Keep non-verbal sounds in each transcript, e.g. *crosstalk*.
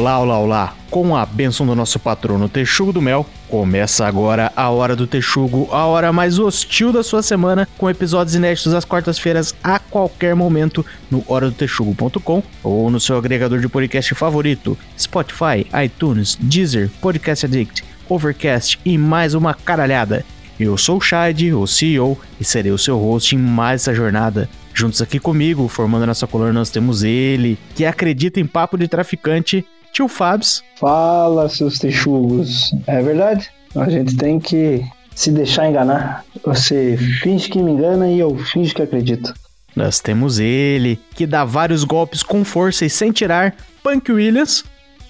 Olá, olá, olá! Com a bênção do nosso patrono Texugo do Mel, começa agora a Hora do Texugo, a hora mais hostil da sua semana, com episódios inéditos às quartas-feiras a qualquer momento no horadotexugo.com ou no seu agregador de podcast favorito, Spotify, iTunes, Deezer, Podcast Addict, Overcast e mais uma caralhada. Eu sou o Shade, o CEO, e serei o seu host em mais essa jornada. Juntos aqui comigo, formando a nossa coluna, nós temos ele, que acredita em papo de traficante, tio Fabs. Fala, seus texugos. É verdade? A gente tem que se deixar enganar. Você finge que me engana e eu finge que acredito. Nós temos ele, que dá vários golpes com força e sem tirar, Punk Williams.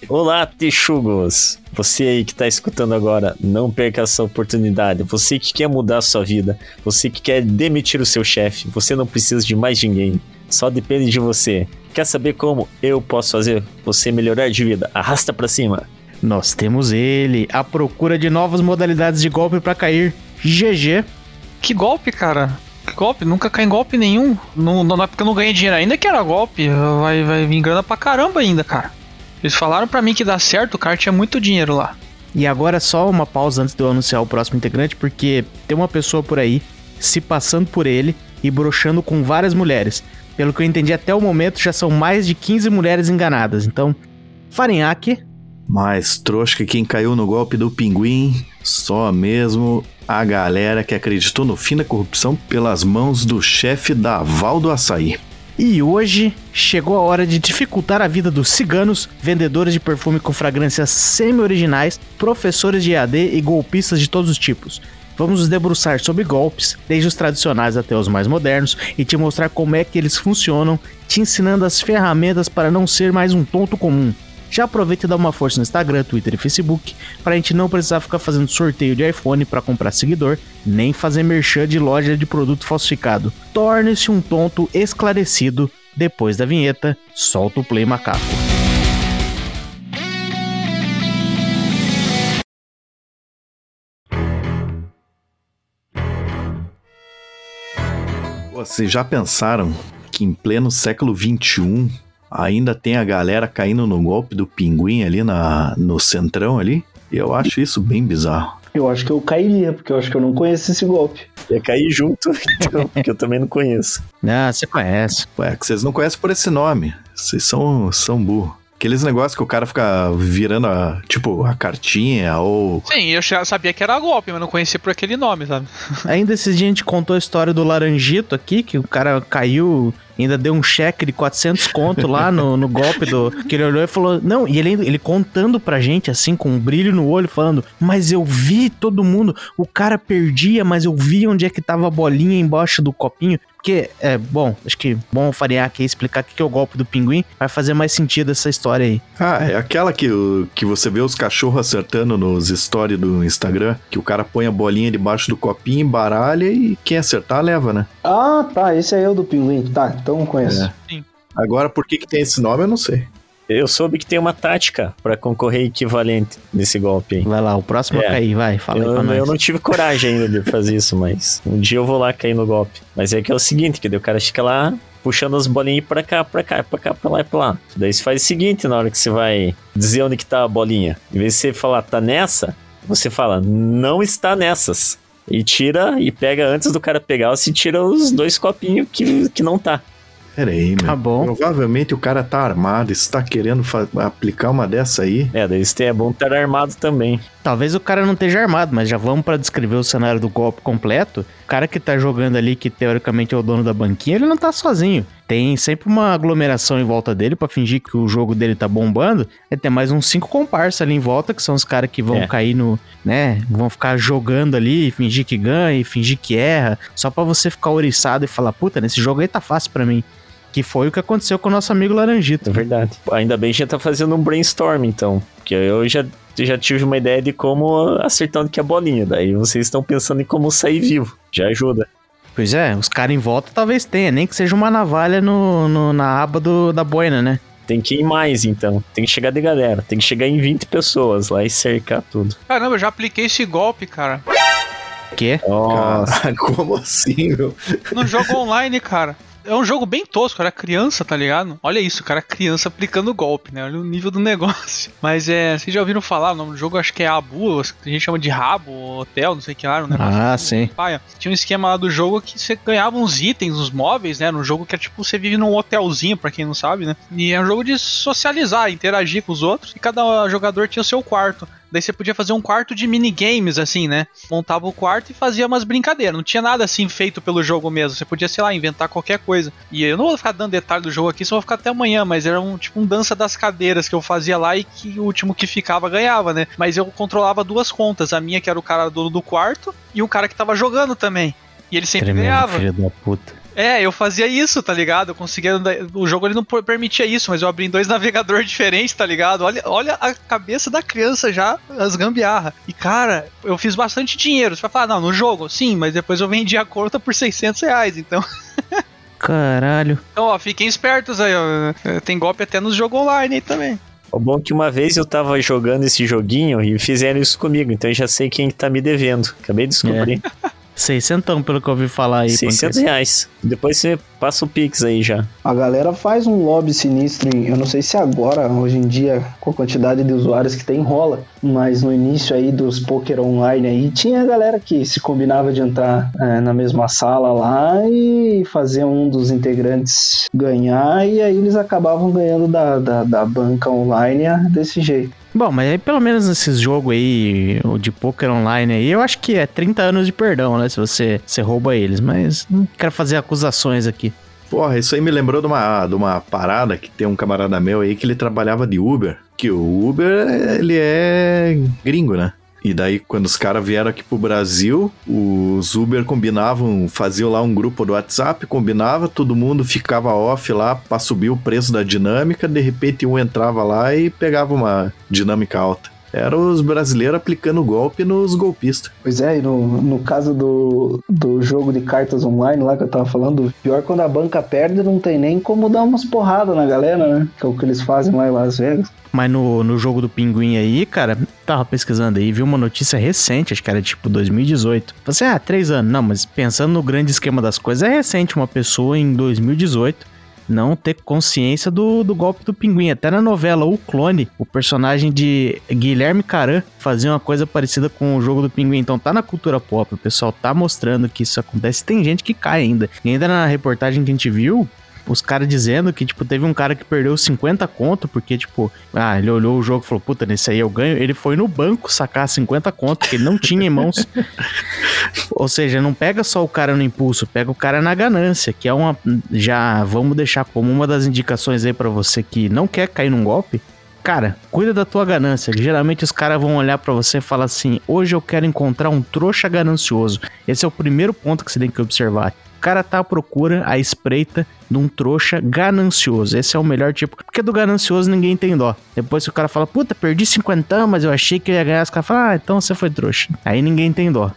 Olá, texugos! Você aí que tá escutando agora, não perca essa oportunidade. Você que quer mudar a sua vida, você que quer demitir o seu chefe, você não precisa de mais ninguém. Só depende de você. Quer saber como eu posso fazer você melhorar de vida? Arrasta para cima. Nós temos ele, à procura de novas modalidades de golpe para cair. GG. Que golpe, cara? Que golpe? Nunca cai em golpe nenhum. Não, não é porque eu não ganhei dinheiro ainda que era golpe. Vai, vai vir grana pra caramba ainda, cara. Eles falaram para mim que dá certo, o cara tinha muito dinheiro lá. E agora só uma pausa antes de eu anunciar o próximo integrante, porque tem uma pessoa por aí se passando por ele e broxando com várias mulheres. Pelo que eu entendi até o momento, já são mais de 15 mulheres enganadas. Então, Farinhaque. Mais trouxa que quem caiu no golpe do pinguim, só mesmo a galera que acreditou no fim da corrupção pelas mãos do chefe da Val do Açaí. E hoje chegou a hora de dificultar a vida dos ciganos, vendedores de perfume com fragrâncias semi-originais, professores de EAD e golpistas de todos os tipos. Vamos nos debruçar sobre golpes, desde os tradicionais até os mais modernos, e te mostrar como é que eles funcionam, te ensinando as ferramentas para não ser mais um tonto comum. Já aproveita e dá uma força no Instagram, Twitter e Facebook para a gente não precisar ficar fazendo sorteio de iPhone para comprar seguidor, nem fazer merchan de loja de produto falsificado. Torne-se um tonto esclarecido. Depois da vinheta, solta o play macaco. Vocês já pensaram que em pleno século XXI ainda tem a galera caindo no golpe do pinguim ali na, no centrão ali? Eu acho isso bem bizarro. Eu acho que eu cairia, porque eu acho que eu não conheço esse golpe. Ia cair junto, *laughs* então, porque eu também não conheço. Ah, você conhece. Ué, que vocês não conhecem por esse nome. Vocês são, são burro. Aqueles negócios que o cara fica virando, a, tipo, a cartinha ou... Sim, eu já sabia que era golpe, mas não conhecia por aquele nome, sabe? *laughs* Ainda esses dias a gente contou a história do Laranjito aqui, que o cara caiu ainda deu um cheque de 400 conto lá no, no golpe do. Que ele olhou e falou. Não, e ele, ele contando pra gente, assim, com um brilho no olho, falando: Mas eu vi todo mundo, o cara perdia, mas eu vi onde é que tava a bolinha embaixo do copinho. Porque, é, bom, acho que bom o Faria aqui explicar o que é o golpe do pinguim, vai fazer mais sentido essa história aí. Ah, é aquela que, que você vê os cachorros acertando nos stories do Instagram, que o cara põe a bolinha debaixo do copinho, embaralha e quem acertar leva, né? Ah, tá, esse aí é o do pinguim. Tá, então conheço. É. Agora, por que, que tem esse nome, eu não sei. Eu soube que tem uma tática para concorrer equivalente nesse golpe aí. Vai lá, o próximo é. a cair, vai, fala eu, aí pra nós. Eu não tive coragem ainda de fazer isso, mas um dia eu vou lá cair no golpe. Mas é que é o seguinte, que daí o cara fica lá puxando as bolinhas pra cá, pra cá, pra cá, pra lá e pra lá. Daí você faz o seguinte na hora que você vai dizer onde que tá a bolinha. Em vez de você falar, tá nessa, você fala, não está nessas. E tira e pega antes do cara pegar, você tira os dois copinhos que, que não tá. Pera aí, meu. Tá bom. Provavelmente o cara tá armado, está querendo aplicar uma dessa aí. É, daí é bom estar armado também. Talvez o cara não esteja armado, mas já vamos para descrever o cenário do golpe completo. O cara que tá jogando ali, que teoricamente é o dono da banquinha, ele não tá sozinho. Tem sempre uma aglomeração em volta dele para fingir que o jogo dele tá bombando. É ter mais uns cinco comparsas ali em volta, que são os caras que vão é. cair no, né, vão ficar jogando ali, fingir que ganha, fingir que erra, só para você ficar oriçado e falar, puta, nesse jogo aí tá fácil para mim. Que foi o que aconteceu com o nosso amigo Laranjito. É verdade. Ainda bem que a gente tá fazendo um brainstorm, então. Porque eu já, já tive uma ideia de como acertar onde que é a bolinha. Daí vocês estão pensando em como sair vivo. Já ajuda. Pois é, os caras em volta talvez tenha, nem que seja uma navalha no, no na aba do, da boina, né? Tem que ir mais, então. Tem que chegar de galera. Tem que chegar em 20 pessoas lá e cercar tudo. Caramba, eu já apliquei esse golpe, cara. Quê? Cara, como assim, meu? No jogo online, cara. É um jogo bem tosco, era criança, tá ligado? Olha isso, cara criança aplicando golpe, né? Olha o nível do *laughs* negócio. Mas é, vocês já ouviram falar, o nome do jogo acho que é Abu, a gente chama de Rabo, Hotel, não sei o que lá, um negócio Ah, assim, sim. paia. Tinha um esquema lá do jogo que você ganhava uns itens, uns móveis, né? No jogo que é tipo, você vive num hotelzinho, pra quem não sabe, né? E é um jogo de socializar, interagir com os outros, e cada jogador tinha o seu quarto. Daí você podia fazer um quarto de minigames, assim, né? Montava o quarto e fazia umas brincadeiras. Não tinha nada assim feito pelo jogo mesmo. Você podia, sei lá, inventar qualquer coisa. E eu não vou ficar dando detalhe do jogo aqui, só vou ficar até amanhã, mas era um tipo um dança das cadeiras que eu fazia lá e que o último que ficava ganhava, né? Mas eu controlava duas contas. A minha, que era o cara dono do quarto, e um cara que tava jogando também. E ele sempre Tremendo, ganhava. filho da puta. É, eu fazia isso, tá ligado? Eu conseguia. andar- O jogo ele não per- permitia isso, mas eu abri em dois *laughs* navegadores diferentes, tá ligado? Olha, olha a cabeça da criança já, as gambiarra. E cara, eu fiz bastante dinheiro. Você vai falar, não, no jogo, sim, mas depois eu vendi a conta por 600 reais. Então, *laughs* Caralho. então ó, fiquem espertos aí, ó. É, Tem golpe até nos jogos online aí também. O bom é que uma vez eu tava jogando esse joguinho e fizeram isso comigo, então eu já sei quem tá me devendo. Acabei de descobrir. *laughs* 600 pelo que eu ouvi falar aí. 600 reais. Depois você passa o Pix aí já. A galera faz um lobby sinistro, em- eu não sei se agora, hoje em dia, com a quantidade de usuários que tem, rola, mas no início aí dos poker online aí, tinha a galera que se combinava de entrar é, na mesma sala lá e fazer um dos integrantes ganhar, e aí eles acabavam ganhando da, da, da banca online desse jeito. Bom, mas aí pelo menos nesses jogos aí, de poker online aí, eu acho que é 30 anos de perdão, né? Se você, você rouba eles. Mas não quero fazer acusações aqui. Porra, isso aí me lembrou de uma, de uma parada que tem um camarada meu aí que ele trabalhava de Uber. Que o Uber, ele é gringo, né? E daí, quando os caras vieram aqui pro Brasil, os Uber combinavam, faziam lá um grupo do WhatsApp, combinava, todo mundo ficava off lá pra subir o preço da dinâmica, de repente um entrava lá e pegava uma dinâmica alta. Eram os brasileiros aplicando golpe nos golpistas. Pois é, e no, no caso do, do jogo de cartas online lá que eu tava falando, pior é quando a banca perde, não tem nem como dar umas porradas na galera, né? Que é o que eles fazem lá em Las Vegas. Mas no, no jogo do Pinguim aí, cara, tava pesquisando aí, vi uma notícia recente, acho que era tipo 2018. Você, ah, três anos. Não, mas pensando no grande esquema das coisas, é recente uma pessoa em 2018 não ter consciência do, do golpe do pinguim. Até na novela O Clone, o personagem de Guilherme Caran fazia uma coisa parecida com o jogo do pinguim. Então tá na cultura pop, o pessoal tá mostrando que isso acontece. Tem gente que cai ainda. E ainda na reportagem que a gente viu, os caras dizendo que, tipo, teve um cara que perdeu 50 conto, porque, tipo, ah, ele olhou o jogo e falou, puta, nesse aí eu ganho. Ele foi no banco sacar 50 conto, que ele não tinha em mãos. *laughs* Ou seja, não pega só o cara no impulso, pega o cara na ganância, que é uma. Já vamos deixar como uma das indicações aí pra você que não quer cair num golpe. Cara, cuida da tua ganância. Geralmente os caras vão olhar pra você e falar assim: hoje eu quero encontrar um trouxa ganancioso. Esse é o primeiro ponto que você tem que observar. O cara tá à procura, à espreita de um trouxa ganancioso. Esse é o melhor tipo. Porque do ganancioso ninguém tem dó. Depois que o cara fala, puta, perdi 50, mas eu achei que eu ia ganhar, os caras falam, ah, então você foi trouxa. Aí ninguém tem dó.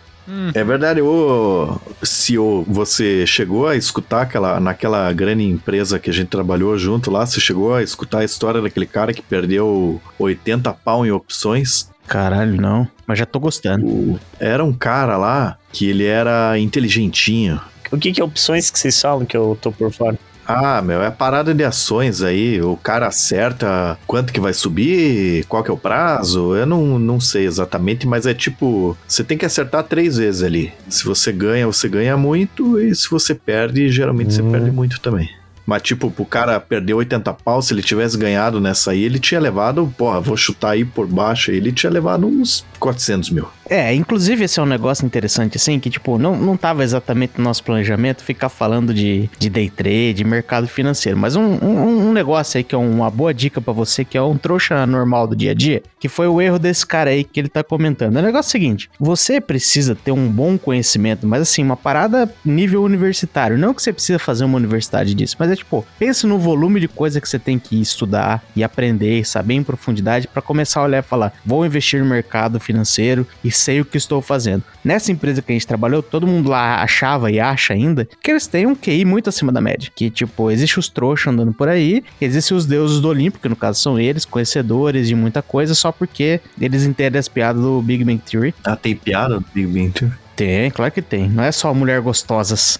É verdade, ô, se ô, você chegou a escutar aquela, naquela grande empresa que a gente trabalhou junto lá, você chegou a escutar a história daquele cara que perdeu 80 pau em opções? Caralho, não. Mas já tô gostando. O- era um cara lá que ele era inteligentinho. O que, que é opções que vocês falam que eu tô por fora? Ah, meu, é parada de ações aí. O cara acerta quanto que vai subir, qual que é o prazo. Eu não, não sei exatamente, mas é tipo: você tem que acertar três vezes ali. Se você ganha, você ganha muito, e se você perde, geralmente você Hum. perde muito também. Mas, tipo, pro cara perder 80 pau, se ele tivesse ganhado nessa aí, ele tinha levado, porra, vou chutar aí por baixo, ele tinha levado uns 400 mil. É, inclusive esse é um negócio interessante, assim, que, tipo, não, não tava exatamente no nosso planejamento ficar falando de, de day trade, de mercado financeiro, mas um, um, um negócio aí que é uma boa dica pra você, que é um trouxa normal do dia a dia, que foi o erro desse cara aí que ele tá comentando. O negócio é o seguinte, você precisa ter um bom conhecimento, mas assim, uma parada nível universitário, não que você precisa fazer uma universidade disso, mas é tipo, pense no volume de coisa que você tem que estudar e aprender, saber em profundidade pra começar a olhar e falar, vou investir no mercado financeiro e sei o que estou fazendo. Nessa empresa que a gente trabalhou, todo mundo lá achava e acha ainda que eles têm um QI muito acima da média. Que, tipo, existe os trouxas andando por aí, existem os deuses do Olimpo, que no caso são eles, conhecedores de muita coisa, só porque eles entendem as piadas do Big Bang Theory. Ah, tem piada do Big Bang Theory? Tem, claro que tem. Não é só mulher gostosas.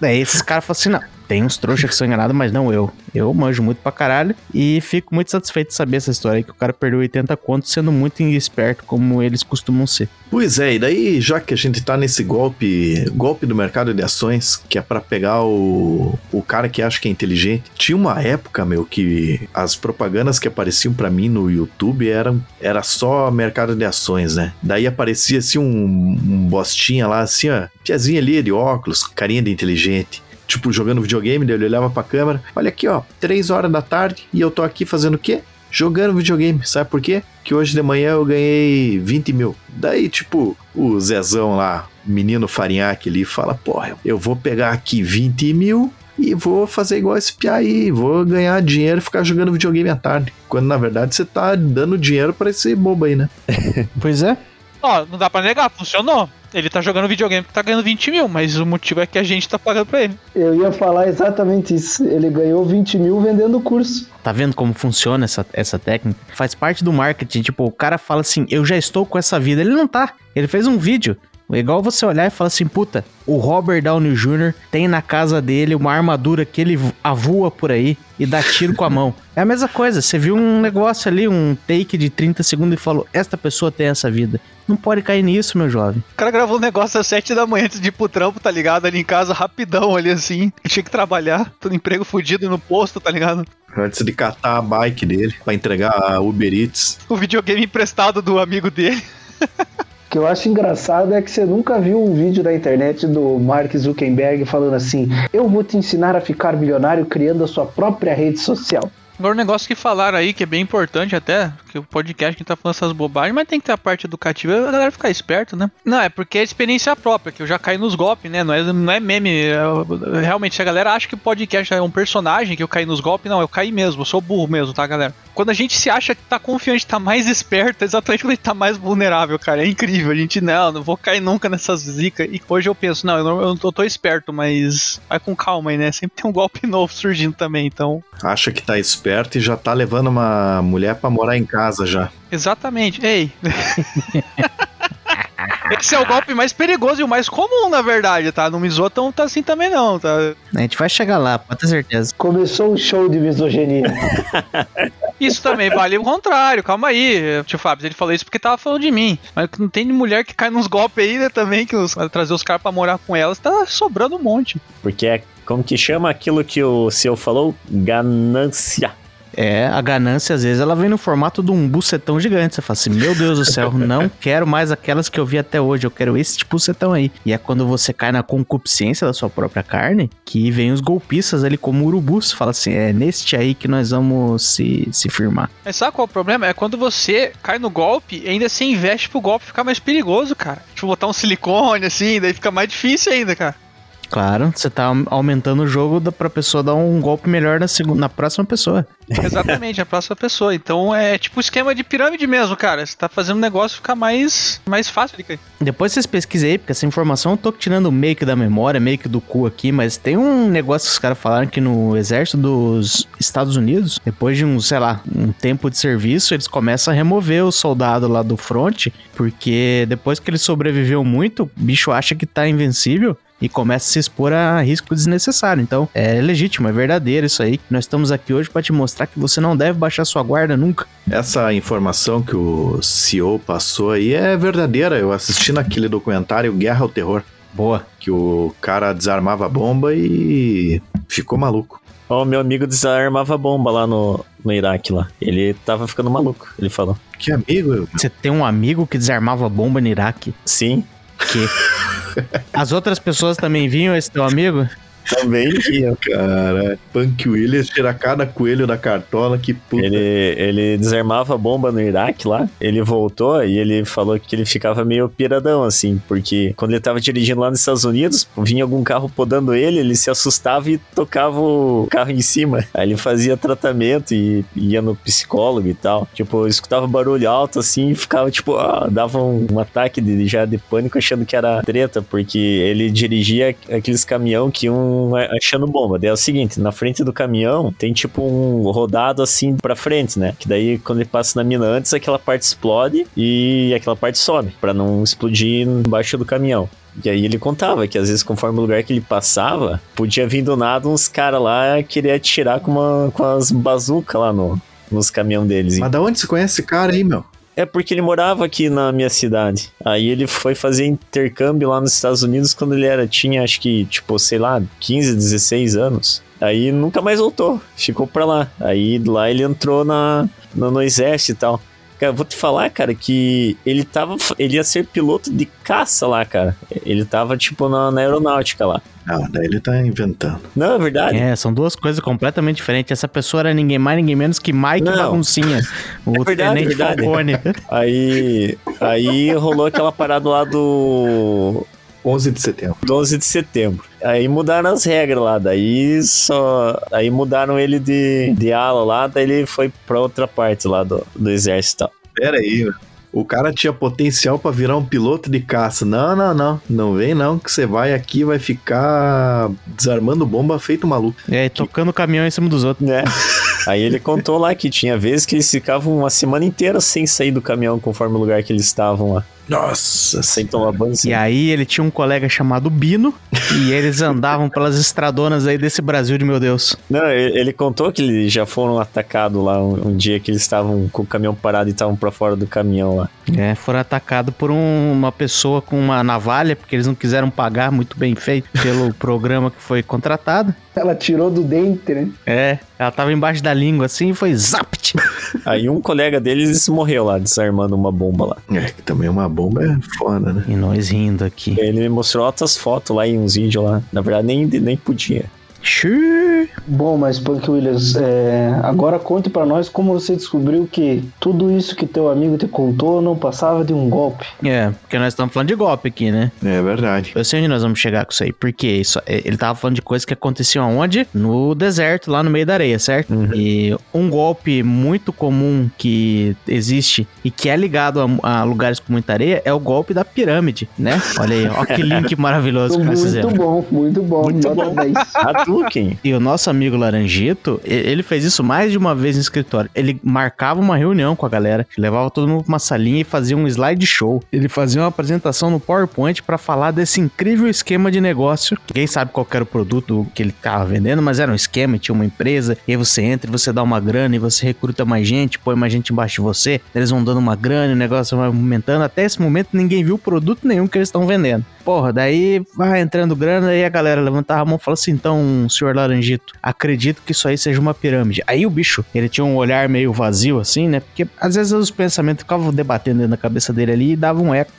Daí *laughs* esses caras falam assim, não, tem uns trouxas que são enganados, mas não eu. Eu manjo muito pra caralho e fico muito satisfeito de saber essa história aí, que o cara perdeu 80 contos sendo muito esperto como eles costumam ser. Pois é, e daí, já que a gente tá nesse golpe, golpe do mercado de ações, que é pra pegar o, o cara que acha que é inteligente, tinha uma época, meu, que as propagandas que apareciam pra mim no YouTube eram era só mercado de ações, né? Daí aparecia assim um, um bostinha lá, assim, ó, tiazinha ali de óculos, carinha de inteligente tipo, jogando videogame, daí ele olhava pra câmera, olha aqui, ó, 3 horas da tarde e eu tô aqui fazendo o quê? Jogando videogame, sabe por quê? Que hoje de manhã eu ganhei 20 mil. Daí, tipo, o Zezão lá, menino farinhaque ali, fala, porra, eu vou pegar aqui 20 mil e vou fazer igual esse piá aí, vou ganhar dinheiro e ficar jogando videogame à tarde. Quando na verdade você tá dando dinheiro para esse bobo aí, né? *laughs* pois é. Ó, não dá pra negar, funcionou. Ele tá jogando videogame porque tá ganhando 20 mil, mas o motivo é que a gente tá pagando pra ele. Eu ia falar exatamente isso. Ele ganhou 20 mil vendendo o curso. Tá vendo como funciona essa, essa técnica? Faz parte do marketing. Tipo, o cara fala assim: eu já estou com essa vida. Ele não tá. Ele fez um vídeo. É igual você olhar e falar assim, puta, o Robert Downey Jr. tem na casa dele uma armadura que ele avua por aí e dá tiro com a mão. *laughs* É a mesma coisa, você viu um negócio ali, um take de 30 segundos e falou, esta pessoa tem essa vida. Não pode cair nisso, meu jovem. O cara gravou um negócio às 7 da manhã antes de ir pro trampo, tá ligado? Ali em casa, rapidão, ali assim. Tinha que trabalhar, todo emprego fudido no posto, tá ligado? Antes de catar a bike dele pra entregar a Uber Eats. O videogame emprestado do amigo dele. *laughs* O que eu acho engraçado é que você nunca viu um vídeo da internet do Mark Zuckerberg falando assim: Eu vou te ensinar a ficar milionário criando a sua própria rede social. Agora, um negócio que falaram aí, que é bem importante até, que o podcast que tá falando essas bobagens, mas tem que ter a parte educativa, a galera ficar esperto, né? Não, é porque é experiência própria, que eu já caí nos golpes, né? Não é, não é meme. É, realmente, a galera acha que o podcast é um personagem, que eu caí nos golpes. Não, eu caí mesmo, eu sou burro mesmo, tá, galera? Quando a gente se acha que tá confiante, tá mais esperto, é *laughs* exatamente quando a gente tá mais vulnerável, cara. É incrível. A gente, não, não vou cair nunca nessas zicas. E hoje eu penso, não, eu não, eu tô, tô esperto, mas vai com calma aí, né? Sempre tem um golpe *laughs* novo surgindo também, então. Acha que tá esperto esperto e já tá levando uma mulher para morar em casa já. Exatamente. Ei. *laughs* Esse é o golpe mais perigoso e o mais comum, na verdade, tá? Não me zoa tão tá assim também, não, tá? A gente vai chegar lá, pode ter certeza. Começou um show de misoginia. *laughs* isso também vale o contrário, calma aí, tio Fábio. Ele falou isso porque tava falando de mim. Mas não tem mulher que cai nos golpes aí, né, também, que os, trazer os caras pra morar com elas, tá sobrando um monte. Porque é como que chama aquilo que o seu falou? Ganância. É, a ganância, às vezes, ela vem no formato de um bucetão gigante. Você fala assim, meu Deus do céu, *laughs* não quero mais aquelas que eu vi até hoje, eu quero esse tipo bucetão aí. E é quando você cai na concupiscência da sua própria carne, que vem os golpistas ali como urubus. Fala assim, é neste aí que nós vamos se, se firmar. Mas sabe qual é o problema? É quando você cai no golpe e ainda se investe pro golpe ficar mais perigoso, cara. Tipo, botar um silicone assim, daí fica mais difícil ainda, cara. Claro, você tá aumentando o jogo pra pessoa dar um golpe melhor na, segunda, na próxima pessoa. *laughs* Exatamente, a próxima pessoa. Então é tipo esquema de pirâmide mesmo, cara. Você tá fazendo o negócio ficar mais, mais fácil de cair. Depois vocês pesquisem aí, porque essa informação eu tô tirando meio que da memória, meio que do cu aqui, mas tem um negócio que os caras falaram que no exército dos Estados Unidos, depois de um, sei lá, um tempo de serviço, eles começam a remover o soldado lá do front, porque depois que ele sobreviveu muito, o bicho acha que tá invencível e começa a se expor a risco desnecessário. Então, é legítimo, é verdadeiro isso aí. Nós estamos aqui hoje para te mostrar que você não deve baixar sua guarda nunca. Essa informação que o CEO passou aí é verdadeira. Eu assisti naquele documentário Guerra ao Terror. Boa. Que o cara desarmava a bomba e ficou maluco. Ó, oh, meu amigo desarmava bomba lá no, no Iraque lá. Ele tava ficando maluco, ele falou. Que amigo? Você tem um amigo que desarmava bomba no Iraque? Sim. As outras pessoas também vinham, esse teu amigo? Também tinha, cara. Punk Williams tira cada coelho da cartola, que puta. Ele, ele desarmava a bomba no Iraque lá. Ele voltou e ele falou que ele ficava meio piradão, assim, porque quando ele tava dirigindo lá nos Estados Unidos, vinha algum carro podando ele, ele se assustava e tocava o carro em cima. Aí ele fazia tratamento e ia no psicólogo e tal. Tipo, escutava barulho alto assim e ficava, tipo, ah, dava um, um ataque de, já de pânico achando que era treta, porque ele dirigia aqueles caminhão que um achando bomba. Daí é o seguinte, na frente do caminhão tem tipo um rodado assim pra frente, né? Que daí quando ele passa na mina antes, aquela parte explode e aquela parte sobe, para não explodir embaixo do caminhão. E aí ele contava que às vezes, conforme o lugar que ele passava, podia vir do nada uns caras lá querer atirar com, uma, com as bazucas lá no, nos caminhão deles. Mas da onde você conhece esse cara aí, meu? É porque ele morava aqui na minha cidade. Aí ele foi fazer intercâmbio lá nos Estados Unidos quando ele era, tinha acho que, tipo, sei lá, 15, 16 anos. Aí nunca mais voltou, ficou pra lá. Aí lá ele entrou na, no, no exército e tal. Cara, vou te falar, cara, que ele tava. Ele ia ser piloto de caça lá, cara. Ele tava, tipo, na, na aeronáutica lá. Ah, daí ele tá inventando. Não, é verdade. É, são duas coisas completamente diferentes. Essa pessoa era ninguém mais, ninguém menos que Mike Não. Baguncinha. *laughs* O É verdade, Tenente verdade. Falcone. Aí, aí rolou aquela parada lá do 11 de setembro. do 11 de setembro. Aí mudaram as regras lá, daí só. Aí mudaram ele de, de ala lá, daí ele foi pra outra parte lá do, do exército e tal. Pera aí. O cara tinha potencial pra virar um piloto de caça. Não, não, não. Não vem não, que você vai aqui e vai ficar desarmando bomba feito maluco. É, e tocando o caminhão em cima dos outros. né? Aí ele contou lá que tinha vezes que eles ficavam uma semana inteira sem sair do caminhão conforme o lugar que eles estavam lá. Nossa. Sem tomar banho. sem- E aí ele tinha um colega chamado Bino e *laughs* eles andavam pelas estradonas aí desse Brasil de meu Deus. Não, ele, ele contou que eles já foram atacados lá um, um dia que eles estavam com o caminhão parado e estavam pra fora do caminhão lá. É, foram atacados por um- uma pessoa com uma navalha, porque eles não quiseram pagar muito bem feito pelo *laughs* programa que foi contratado. Ela tirou do dente, né? É, ela tava embaixo da língua assim e foi zapt. Aí um colega deles morreu lá, desarmando uma bomba lá. É, que também uma bomba é foda, né? E nós rindo aqui. Ele me mostrou outras fotos lá e uns vídeos lá. Na verdade, nem, nem podia. Xiii. Bom, mas Punk Williams, é, agora conte pra nós como você descobriu que tudo isso que teu amigo te contou não passava de um golpe. É, porque nós estamos falando de golpe aqui, né? É verdade. Eu sei onde nós vamos chegar com isso aí, porque isso, é, ele tava falando de coisas que aconteciam aonde? No deserto, lá no meio da areia, certo? E um golpe muito comum que existe e que é ligado a, a lugares com muita areia é o golpe da pirâmide, né? Olha aí, ó que link *laughs* maravilhoso que nós Muito fizemos. bom, muito bom. Muito nota bom. 10. E o nosso amigo Laranjito, ele fez isso mais de uma vez no escritório. Ele marcava uma reunião com a galera, levava todo mundo pra uma salinha e fazia um slideshow. Ele fazia uma apresentação no PowerPoint pra falar desse incrível esquema de negócio. Ninguém sabe qual era o produto que ele tava vendendo, mas era um esquema, tinha uma empresa, e aí você entra você dá uma grana e você recruta mais gente, põe mais gente embaixo de você, eles vão dando uma grana, o negócio vai aumentando. Até esse momento ninguém viu produto nenhum que eles estão vendendo. Porra, daí vai entrando grana e a galera levantava a mão e falava assim: então, senhor Laranjito, acredito que isso aí seja uma pirâmide. Aí o bicho, ele tinha um olhar meio vazio assim, né? Porque às vezes os pensamentos ficavam debatendo dentro da cabeça dele ali e dava um eco.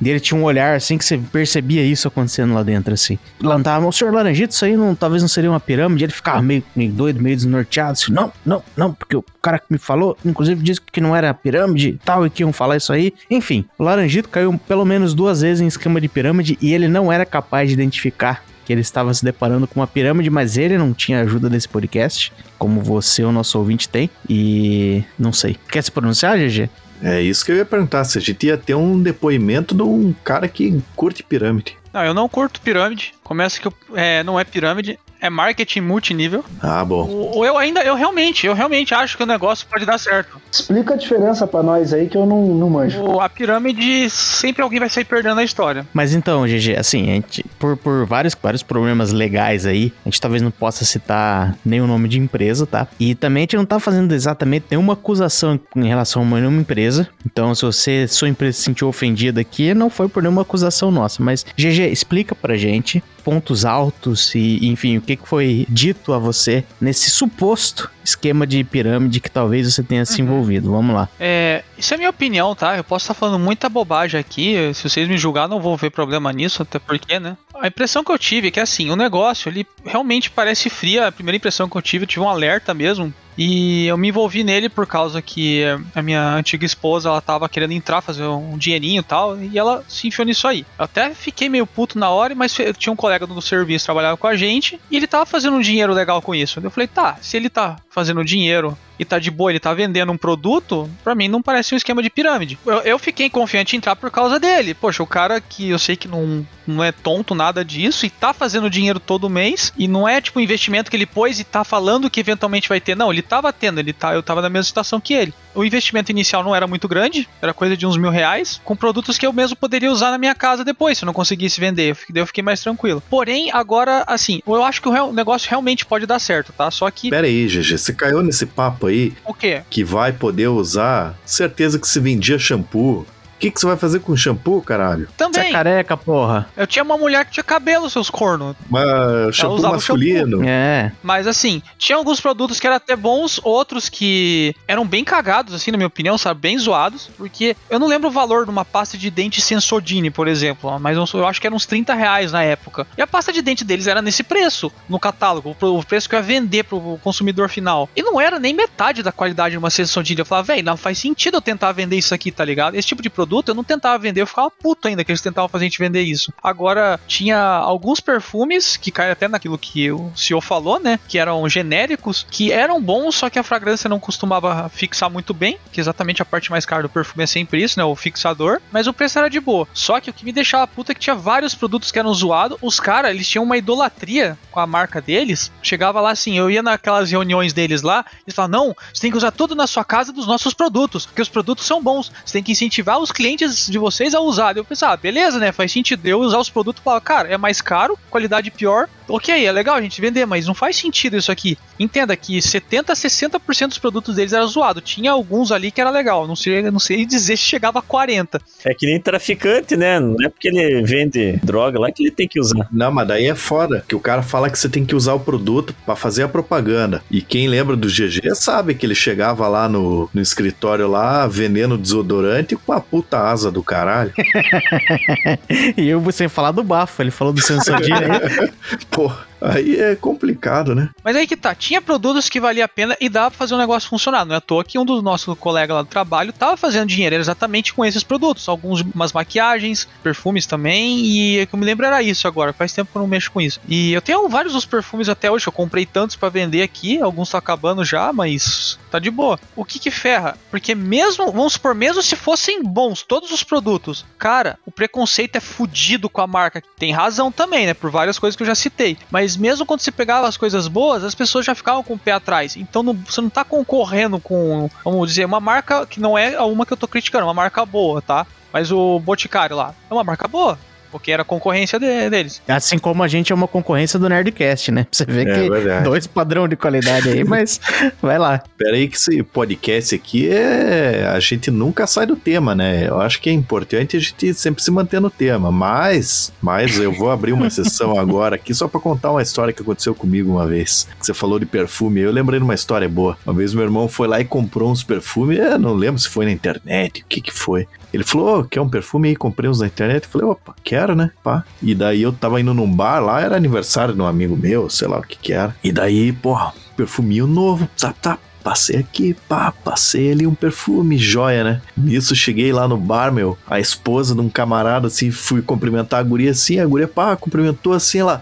e ele tinha um olhar assim que você percebia isso acontecendo lá dentro, assim. Levantava a mão, senhor Laranjito, isso aí não, talvez não seria uma pirâmide. Ele ficava meio, meio doido, meio desnorteado, assim: não, não, não, porque o cara que me falou, inclusive, disse que não era pirâmide e tal, e que iam falar isso aí. Enfim, o Laranjito caiu pelo menos duas vezes em esquema de pirâmide e ele não era capaz de identificar que ele estava se deparando com uma pirâmide, mas ele não tinha ajuda desse podcast, como você, o nosso ouvinte, tem. E não sei. Quer se pronunciar, GG? É isso que eu ia perguntar. Se a gente ia ter um depoimento de um cara que curte pirâmide. Não, eu não curto pirâmide. Começa que eu- é, não é pirâmide, é marketing multinível. Ah, bom. O- o- Eu ainda, eu realmente, eu realmente acho que o negócio pode dar certo. Explica a diferença pra nós aí que eu não, não manjo. O- a pirâmide, sempre alguém vai sair perdendo a história. Mas então, GG, assim, a gente, por, por vários, vários problemas legais aí, a gente talvez não possa citar nenhum nome de empresa, tá? E também a gente não tá fazendo exatamente nenhuma acusação em relação a uma- nenhuma empresa. Então, se você, sua empresa se sentiu ofendida aqui, não foi por nenhuma acusação nossa. Mas, GG, explica pra gente pontos altos e, enfim, o que foi dito a você nesse suposto esquema de pirâmide que talvez você tenha se envolvido. Vamos lá. É, isso é minha opinião, tá? Eu posso estar falando muita bobagem aqui. Se vocês me julgar, não vou ver problema nisso, até porque, né? A impressão que eu tive é que, assim, o negócio, ele realmente parece fria. A primeira impressão que eu tive, eu tive um alerta mesmo. E eu me envolvi nele por causa que a minha antiga esposa, ela tava querendo entrar, fazer um dinheirinho e tal, e ela se enfiou nisso aí. Eu até fiquei meio puto na hora, mas tinha um colega do serviço que trabalhava com a gente, e ele tava fazendo um dinheiro legal com isso. Eu falei, tá, se ele tá fazendo dinheiro e tá de boa, ele tá vendendo um produto, pra mim não parece um esquema de pirâmide. Eu, eu fiquei confiante em entrar por causa dele. Poxa, o cara que eu sei que não, não é tonto nada disso e tá fazendo dinheiro todo mês e não é tipo um investimento que ele pôs e tá falando que eventualmente vai ter. Não, ele tava tendo, ele tá, eu tava na mesma situação que ele. o investimento inicial não era muito grande, era coisa de uns mil reais, com produtos que eu mesmo poderia usar na minha casa depois, se eu não conseguisse vender. Daí eu fiquei mais tranquilo. Porém, agora, assim, eu acho que o negócio realmente pode dar certo, tá? Só que. Pera aí, GG, você caiu nesse papo aí? O quê? Que vai poder usar. Certeza que se vendia shampoo que, que você vai fazer com shampoo, caralho? Também. Você é careca, porra. Eu tinha uma mulher que tinha cabelo, seus cornos. Mas shampoo masculino. Shampoo. É. Mas assim, tinha alguns produtos que eram até bons, outros que eram bem cagados, assim, na minha opinião, sabe? Bem zoados. Porque eu não lembro o valor de uma pasta de dente Sensodine, por exemplo. Mas eu acho que eram uns 30 reais na época. E a pasta de dente deles era nesse preço, no catálogo. O preço que eu ia vender pro consumidor final. E não era nem metade da qualidade de uma Sensodine. Eu falava, velho, não faz sentido eu tentar vender isso aqui, tá ligado? Esse tipo de produto produto, eu não tentava vender, eu ficava puto ainda que eles tentavam fazer a gente vender isso. Agora, tinha alguns perfumes, que cai até naquilo que o senhor falou, né? Que eram genéricos, que eram bons, só que a fragrância não costumava fixar muito bem, que exatamente a parte mais cara do perfume é sempre isso, né? O fixador. Mas o preço era de boa. Só que o que me deixava puta é que tinha vários produtos que eram zoados. Os caras, eles tinham uma idolatria com a marca deles. Chegava lá assim, eu ia naquelas reuniões deles lá, eles falavam, não, você tem que usar tudo na sua casa dos nossos produtos, porque os produtos são bons. Você tem que incentivar os clientes clientes de vocês a usar. Eu pensei, ah, beleza, né? Faz sentido eu usar os produtos e falar, cara, é mais caro, qualidade pior. Ok, é legal a gente vender, mas não faz sentido isso aqui. Entenda que 70 a 60% dos produtos deles era zoado. Tinha alguns ali que era legal. Não sei, não sei dizer se chegava a 40. É que nem traficante, né? Não é porque ele vende droga lá que ele tem que usar. Não, mas daí é foda. Que o cara fala que você tem que usar o produto para fazer a propaganda. E quem lembra do GG sabe que ele chegava lá no, no escritório lá, vendendo desodorante com a puta asa do caralho. *laughs* e eu sem falar do bafo, ele falou do Sensodine aí. *laughs* Pô, Aí é complicado, né? Mas aí que tá, tinha produtos que valia a pena e dava pra fazer um negócio funcionar. Não é à toa que um dos nossos colegas lá do trabalho tava fazendo dinheiro exatamente com esses produtos. Alguns, umas maquiagens, perfumes também, e que eu me lembro era isso agora. Faz tempo que eu não mexo com isso. E eu tenho vários dos perfumes até hoje, eu comprei tantos para vender aqui, alguns tá acabando já, mas tá de boa. O que que ferra? Porque mesmo, vamos supor, mesmo se fossem bons todos os produtos, cara, o preconceito é fudido com a marca. Tem razão também, né? Por várias coisas que eu já citei. Mas mas mesmo quando você pegava as coisas boas, as pessoas já ficavam com o pé atrás. Então não, você não tá concorrendo com, vamos dizer, uma marca que não é uma que eu tô criticando, uma marca boa, tá? Mas o Boticário lá é uma marca boa porque era concorrência de, deles. Assim como a gente é uma concorrência do Nerdcast, né? Você vê é, que verdade. dois padrão de qualidade aí, mas *laughs* vai lá. Pera aí que esse podcast aqui é... A gente nunca sai do tema, né? Eu acho que é importante a gente sempre se manter no tema, mas... Mas eu vou abrir uma sessão *laughs* agora aqui só pra contar uma história que aconteceu comigo uma vez. Você falou de perfume, eu lembrei de uma história boa. Uma vez meu irmão foi lá e comprou uns perfumes, eu não lembro se foi na internet, o que que foi. Ele falou, oh, quer um perfume aí? Comprei uns na internet. Eu falei, opa, quero, né? Pá. E daí eu tava indo num bar lá, era aniversário de um amigo meu, sei lá o que que era. E daí, porra, perfuminho novo, tá, tá. Passei aqui, pá, passei ali um perfume, joia, né? Nisso cheguei lá no bar, meu, a esposa de um camarada, assim, fui cumprimentar a guria assim, a guria, pá, cumprimentou assim, ela,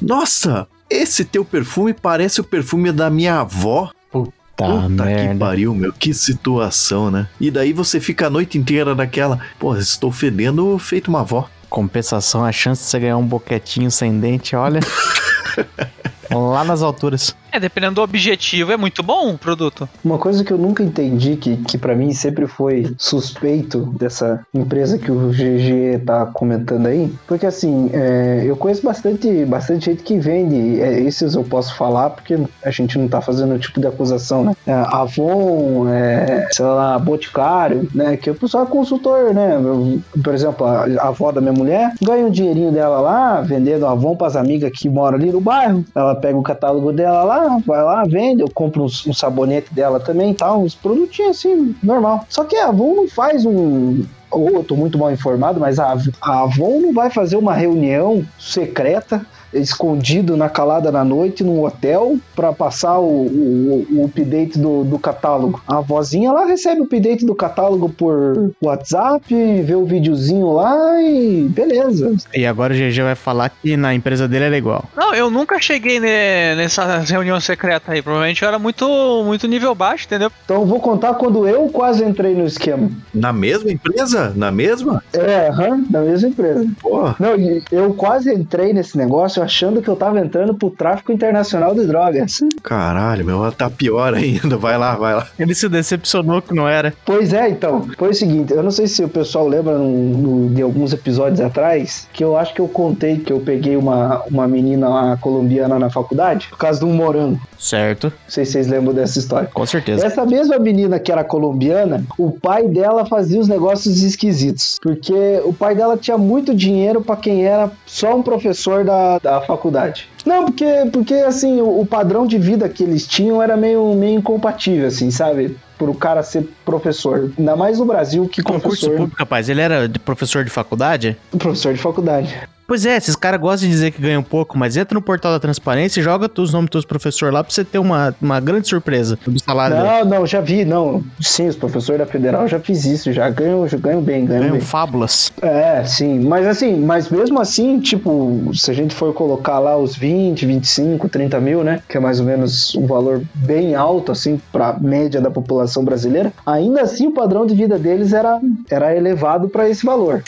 nossa, esse teu perfume parece o perfume da minha avó. Puta merda. que pariu, meu. Que situação, né? E daí você fica a noite inteira naquela. Pô, estou fedendo feito uma avó. Compensação, a chance de você ganhar um boquetinho sem dente, olha. *laughs* lá nas alturas. É, dependendo do objetivo, é muito bom o produto. Uma coisa que eu nunca entendi, que, que para mim sempre foi suspeito dessa empresa que o GG tá comentando aí, porque assim, é, eu conheço bastante, bastante gente que vende, é, esses eu posso falar porque a gente não tá fazendo o tipo de acusação, né? É, Avon, é, sei lá, Boticário, né? Que o pessoal é consultor, né? Eu, por exemplo, a, a avó da minha mulher ganha um dinheirinho dela lá, vendendo Avon pras amigas que moram ali no bairro. Ela pega o catálogo dela lá, vai lá, vende, eu compro um, um sabonete dela também tal, uns produtinhos assim, normal. Só que a Avon não faz um, ou eu tô muito mal informado, mas a, a Avon não vai fazer uma reunião secreta escondido na calada da noite num hotel para passar o, o, o, update do, do catálogo. A vozinha lá recebe o update do catálogo por WhatsApp, vê o videozinho lá e beleza. E agora o GG vai falar que na empresa dele era igual. Não, eu nunca cheguei ne, nessa reunião secreta aí. Provavelmente eu era muito, muito nível baixo, entendeu? Então eu vou contar quando eu quase entrei no esquema. Na mesma empresa? Na mesma? É, uhum, na mesma empresa. Porra. Não, eu quase entrei nesse negócio achando que eu tava entrando pro tráfico internacional de drogas. Caralho, meu, tá pior ainda. Vai lá, vai lá. Ele se decepcionou que não era. Pois é, então. Foi o seguinte, eu não sei se o pessoal lembra no, no, de alguns episódios atrás, que eu acho que eu contei que eu peguei uma, uma menina lá, colombiana na faculdade, por causa de um morango. Certo. Não sei se vocês lembram dessa história. Com certeza. Essa mesma menina que era colombiana, o pai dela fazia os negócios esquisitos. Porque o pai dela tinha muito dinheiro para quem era só um professor da, da faculdade. Não, porque, porque assim, o, o, padrão de vida que eles tinham era meio, meio incompatível, assim, sabe? Por o cara ser professor. Ainda mais no Brasil que Concurso professor... público, rapaz, ele era professor de faculdade? Professor de faculdade. Pois é, esses caras gostam de dizer que ganham pouco, mas entra no portal da transparência e joga os nomes dos professores lá pra você ter uma, uma grande surpresa do salário Não, dele. não, já vi, não. Sim, os professores da federal já fiz isso, já ganham, já ganham bem, ganham Ganham bem. fábulas. É, sim, mas assim, mas mesmo assim, tipo, se a gente for colocar lá os 20, 25, 30 mil, né, que é mais ou menos um valor bem alto, assim, pra média da população brasileira, ainda assim o padrão de vida deles era, era elevado pra esse valor.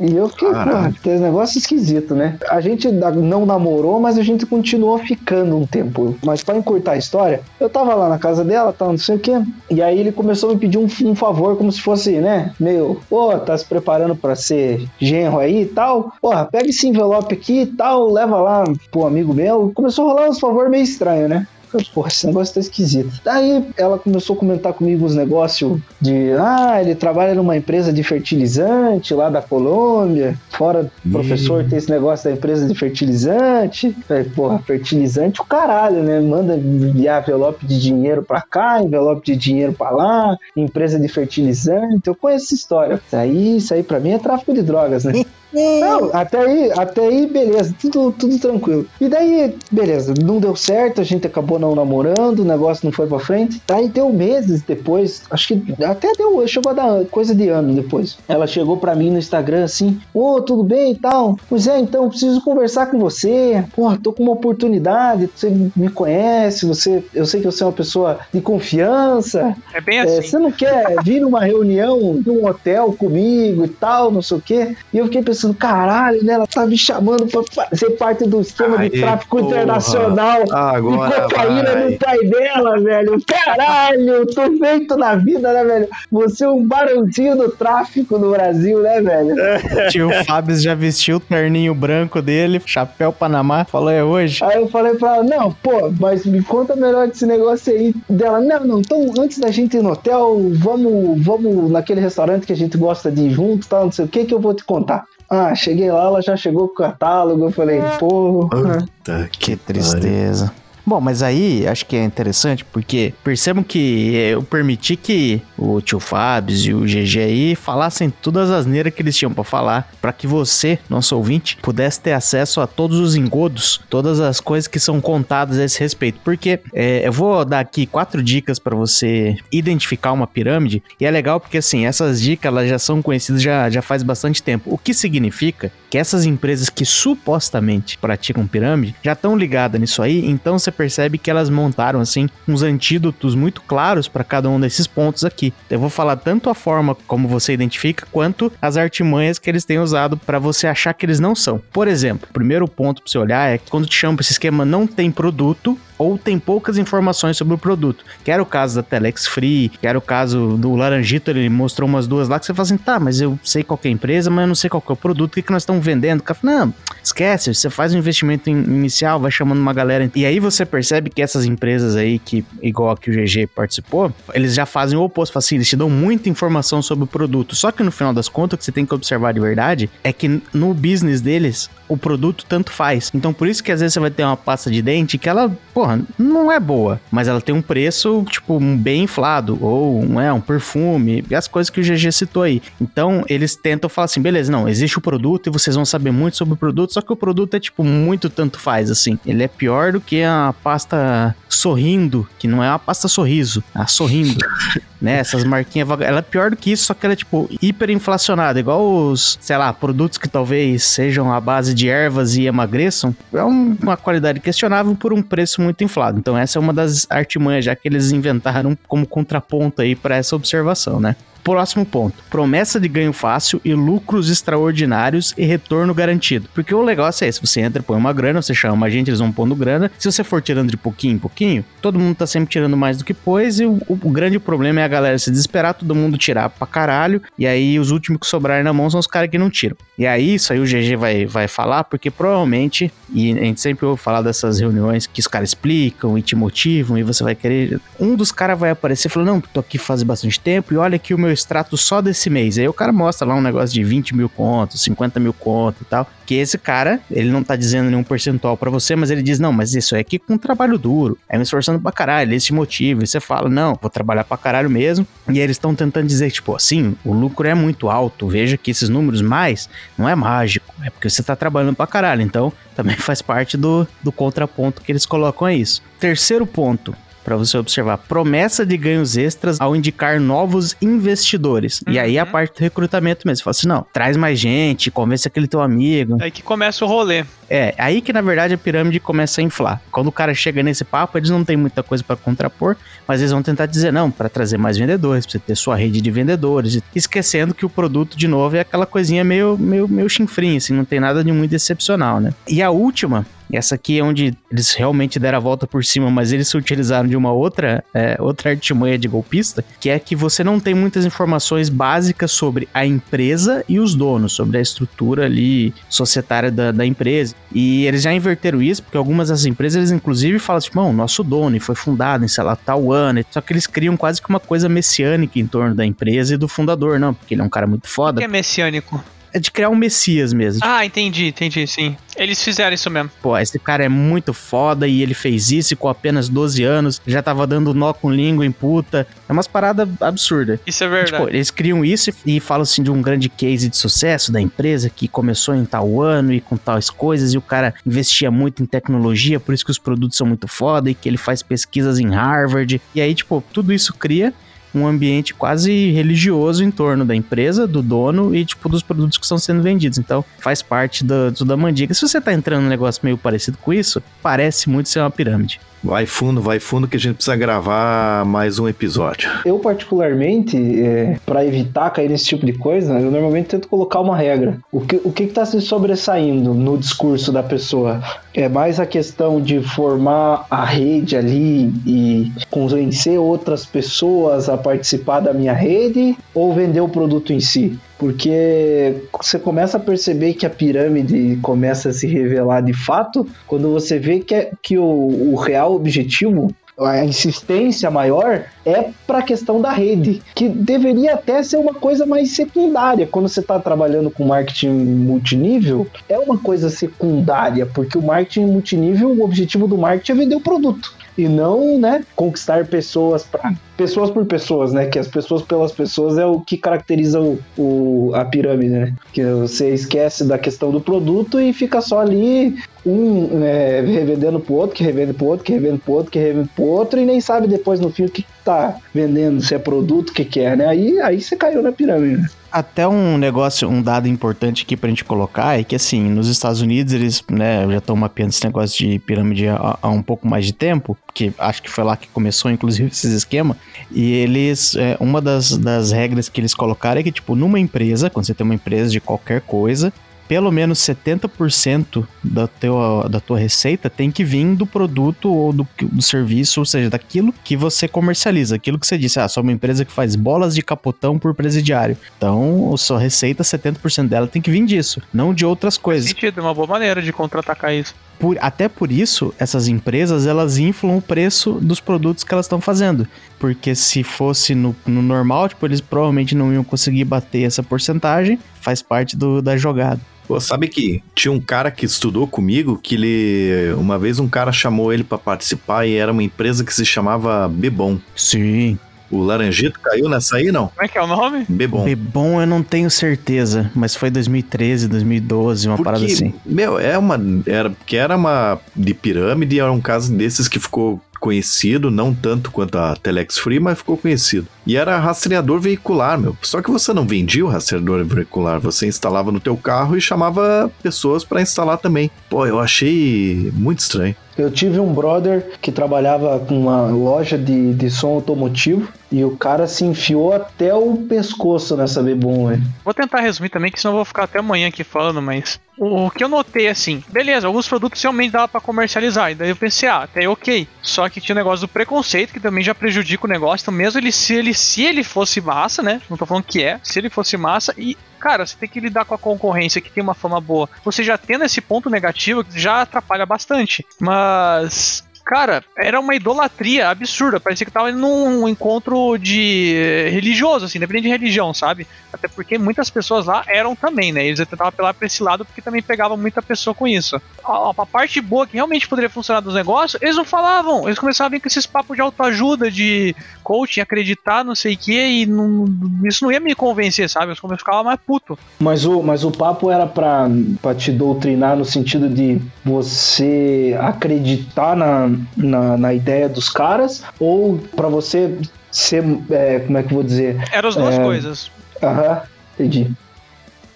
E eu fiquei, pô, tem um negócio esquisito, né? A gente não namorou, mas a gente continuou ficando um tempo. Mas pra encurtar a história, eu tava lá na casa dela, tal, não sei o quê, e aí ele começou a me pedir um, um favor, como se fosse, né, meio, pô, tá se preparando pra ser genro aí e tal, porra, pega esse envelope aqui e tal, leva lá pro amigo meu. Começou a rolar uns favor meio estranho, né? Porra, esse negócio tá esquisito. Daí ela começou a comentar comigo uns negócios de ah, ele trabalha numa empresa de fertilizante lá da Colômbia. Fora professor tem esse negócio da empresa de fertilizante. Falei, porra, fertilizante o caralho, né? Manda enviar envelope de dinheiro pra cá, envelope de dinheiro pra lá, empresa de fertilizante. Eu conheço essa história. Isso aí, isso aí pra mim é tráfico de drogas, né? *laughs* Não, até aí, até aí, beleza, tudo, tudo tranquilo. E daí, beleza, não deu certo, a gente acabou não namorando, o negócio não foi pra frente. Daí deu meses depois, acho que até deu, chegou a dar coisa de ano depois. Ela chegou pra mim no Instagram assim: Ô, tudo bem e tal? Pois é, então, preciso conversar com você. Porra, tô com uma oportunidade, você me conhece, você, eu sei que você é uma pessoa de confiança. É bem É, assim. você não quer vir numa reunião num hotel comigo e tal, não sei o quê? E eu fiquei pensando, caralho, né? Ela tá me chamando pra fazer parte do esquema de tráfico porra. internacional Agora de cocaína vai. do pai dela, velho. Caralho, tô feito na vida, né, velho? Você é um barãozinho do tráfico no Brasil, né, velho? *laughs* Tio Fábio já vestiu o terninho branco dele, chapéu Panamá, falou é hoje. Aí eu falei pra ela, não, pô, mas me conta melhor desse negócio aí dela. Não, não, então antes da gente ir no hotel, vamos, vamos naquele restaurante que a gente gosta de ir junto, tal, não sei o que, que eu vou te contar. Ah, cheguei lá, ela já chegou com o catálogo, eu falei, porra. Puta Que tristeza. Bom, mas aí acho que é interessante porque percebam que eu permiti que o tio Fábio e o GG aí falassem todas as neiras que eles tinham pra falar, pra que você, nosso ouvinte, pudesse ter acesso a todos os engodos, todas as coisas que são contadas a esse respeito. Porque é, eu vou dar aqui quatro dicas pra você identificar uma pirâmide e é legal porque assim essas dicas elas já são conhecidas já, já faz bastante tempo. O que significa que essas empresas que supostamente praticam pirâmide já estão ligadas nisso aí, então você percebe que elas montaram assim uns antídotos muito claros para cada um desses pontos aqui. Eu vou falar tanto a forma como você identifica quanto as artimanhas que eles têm usado para você achar que eles não são. Por exemplo, o primeiro ponto para você olhar é que quando te chama para esse esquema não tem produto ou tem poucas informações sobre o produto. Que era o caso da Telex Free, que era o caso do Laranjito, ele mostrou umas duas lá que você fala assim, tá, mas eu sei qual é a empresa, mas eu não sei qual é o produto, o que, que nós estamos vendendo. O cara fala, não, esquece, você faz um investimento in- inicial, vai chamando uma galera. E aí você percebe que essas empresas aí, que igual a que o GG participou, eles já fazem o oposto, assim, eles te dão muita informação sobre o produto. Só que no final das contas, o que você tem que observar de verdade é que no business deles, o produto tanto faz. Então por isso que às vezes você vai ter uma pasta de dente que ela, porra, não é boa, mas ela tem um preço, tipo, bem inflado, ou um, é, um perfume, as coisas que o GG citou aí. Então eles tentam falar assim, beleza, não, existe o produto e vocês vão saber muito sobre o produto, só que o produto é, tipo, muito tanto faz, assim. Ele é pior do que a pasta sorrindo, que não é uma pasta sorriso, é a sorrindo. *laughs* né? Essas marquinhas. Ela é pior do que isso, só que ela é, tipo, hiperinflacionada, igual os, sei lá, produtos que talvez sejam à base de ervas e emagreçam. É um- uma qualidade questionável por um preço muito inflado. Então, essa é uma das artimanhas já que eles inventaram como contraponto aí para essa observação, né? Próximo ponto: promessa de ganho fácil e lucros extraordinários e retorno garantido. Porque o negócio é esse: você entra, põe uma grana, você chama a gente, eles vão pondo grana. Se você for tirando de pouquinho em pouquinho, todo mundo tá sempre tirando mais do que pôs. E o, o, grande problema é a galera se desesperar, todo mundo tirar pra caralho. E aí os últimos que sobrarem na mão são os caras que não tiram. E aí, isso aí o GG vai, vai falar, porque provavelmente, e a gente sempre ouve falar dessas reuniões que os caras explicam e te motivam, e você vai querer. Um dos caras vai aparecer e falar: Não, tô aqui faz bastante tempo, e olha aqui o meu extrato só desse mês. Aí o cara mostra lá um negócio de 20 mil contos, 50 mil contos e tal. Que esse cara, ele não tá dizendo nenhum percentual para você, mas ele diz: Não, mas isso é aqui com trabalho duro, é me esforçando pra caralho, esse motivo. E você fala: Não, vou trabalhar pra caralho mesmo. E eles estão tentando dizer, tipo, assim, o lucro é muito alto, veja que esses números mais não é mágico, é porque você tá trabalhando pra caralho. Então, também *laughs* faz parte do, do contraponto que eles colocam a isso. Terceiro ponto, para você observar. Promessa de ganhos extras ao indicar novos investidores. Uhum. E aí a parte do recrutamento mesmo. Você fala assim: não, traz mais gente, convence aquele teu amigo. Aí que começa o rolê. É, aí que na verdade a pirâmide começa a inflar. Quando o cara chega nesse papo, eles não têm muita coisa para contrapor, mas eles vão tentar dizer não, para trazer mais vendedores, pra você ter sua rede de vendedores, esquecendo que o produto de novo é aquela coisinha meio meio meio chinfrinho, assim, não tem nada de muito excepcional, né? E a última essa aqui é onde eles realmente deram a volta por cima, mas eles se utilizaram de uma outra, é, outra artimanha de golpista, que é que você não tem muitas informações básicas sobre a empresa e os donos, sobre a estrutura ali societária da, da empresa. E eles já inverteram isso, porque algumas das empresas, eles inclusive falam tipo, o nosso dono foi fundado em, sei lá, tal ano. Só que eles criam quase que uma coisa messiânica em torno da empresa e do fundador, não, porque ele é um cara muito foda. O que é messiânico? É de criar um Messias mesmo. Ah, entendi, entendi, sim. Eles fizeram isso mesmo. Pô, esse cara é muito foda e ele fez isso com apenas 12 anos, já tava dando nó com língua em puta. É umas paradas absurdas. Isso é verdade. Tipo, eles criam isso e falam assim de um grande case de sucesso da empresa que começou em tal ano e com tais coisas e o cara investia muito em tecnologia, por isso que os produtos são muito foda e que ele faz pesquisas em Harvard. E aí, tipo, tudo isso cria um ambiente quase religioso em torno da empresa, do dono e, tipo, dos produtos que estão sendo vendidos. Então, faz parte do, do da mandiga. Se você tá entrando num negócio meio parecido com isso, parece muito ser uma pirâmide. Vai fundo, vai fundo que a gente precisa gravar mais um episódio. Eu, particularmente, é, para evitar cair nesse tipo de coisa, eu normalmente tento colocar uma regra. O que o que está se sobressaindo no discurso da pessoa? É mais a questão de formar a rede ali e convencer outras pessoas a participar da minha rede ou vender o produto em si? Porque você começa a perceber que a pirâmide começa a se revelar de fato quando você vê que, é, que o, o real objetivo a insistência maior é para a questão da rede, que deveria até ser uma coisa mais secundária. Quando você está trabalhando com marketing multinível, é uma coisa secundária, porque o marketing multinível, o objetivo do marketing é vender o produto e não, né, conquistar pessoas para pessoas por pessoas, né? Que as pessoas pelas pessoas é o que caracteriza o, o, a pirâmide, né? Que você esquece da questão do produto e fica só ali um é, revendendo pro outro, que revende pro outro, que revende pro outro, que revende pro outro, e nem sabe depois no fim o que tá vendendo, se é produto, o que, que é, né? Aí, aí você caiu na pirâmide, né? Até um negócio, um dado importante aqui pra gente colocar é que, assim, nos Estados Unidos eles, né, já estão mapeando esse negócio de pirâmide há, há, um pouco mais de tempo, que acho que foi lá que começou, inclusive, *laughs* esses esquemas. E eles, é, uma das, das regras que eles colocaram é que, tipo, numa empresa, quando você tem uma empresa de qualquer coisa, pelo menos 70% da, teu, da tua receita tem que vir do produto ou do, do, serviço, ou seja, daquilo que você comercializa. Aquilo que você disse, ah, sou uma empresa que faz bolas de capotão por presidiário. Então, a sua receita, 70% dela tem que vir disso, não de outras coisas. Faz sentido, é uma boa maneira de contra-atacar isso. Por, até por isso, essas empresas, elas inflam o preço dos produtos que elas estão fazendo. Porque se fosse no, no normal, tipo, eles provavelmente não iam conseguir bater essa porcentagem, faz parte do, da jogada. Pô, sabe que tinha um cara que estudou comigo que ele. Uma vez um cara chamou ele para participar e era uma empresa que se chamava Bebom. Sim. O Laranjito caiu nessa aí, não? Como é que é o nome? Bebom. Bebom eu não tenho certeza, mas foi 2013, 2012, uma Porque, parada assim. Meu, é uma. Era, que era uma de pirâmide, era um caso desses que ficou conhecido, não tanto quanto a Telex Free, mas ficou conhecido. E era rastreador veicular, meu. Só que você não vendia o rastreador veicular, você instalava no teu carro e chamava pessoas para instalar também. Pô, eu achei muito estranho. Eu tive um brother que trabalhava com uma loja de, de som automotivo e o cara se enfiou até o pescoço nessa bebum. Vou tentar resumir também, que senão eu vou ficar até amanhã aqui falando, mas. O que eu notei assim, beleza, alguns produtos realmente dava pra comercializar. E daí eu pensei, ah, até ok. Só que tinha o negócio do preconceito, que também já prejudica o negócio. Então, mesmo ele, se ele, se ele fosse massa, né? Não tô falando que é, se ele fosse massa, e cara, você tem que lidar com a concorrência que tem uma fama boa. Você já tendo esse ponto negativo, já atrapalha bastante. Mas cara, era uma idolatria absurda. Parecia que tava num encontro de religioso, assim, independente de religião, sabe? Até porque muitas pessoas lá eram também, né? Eles tentavam apelar pra esse lado porque também pegava muita pessoa com isso. A, a parte boa que realmente poderia funcionar dos negócios, eles não falavam. Eles começavam a vir com esses papos de autoajuda, de coaching, acreditar, não sei o que, e não, isso não ia me convencer, sabe? Eu ficava mais puto. Mas o, mas o papo era pra, pra te doutrinar no sentido de você acreditar na, na, na ideia dos caras ou para você ser, é, como é que eu vou dizer? Eram as duas é, coisas. Aham, entendi.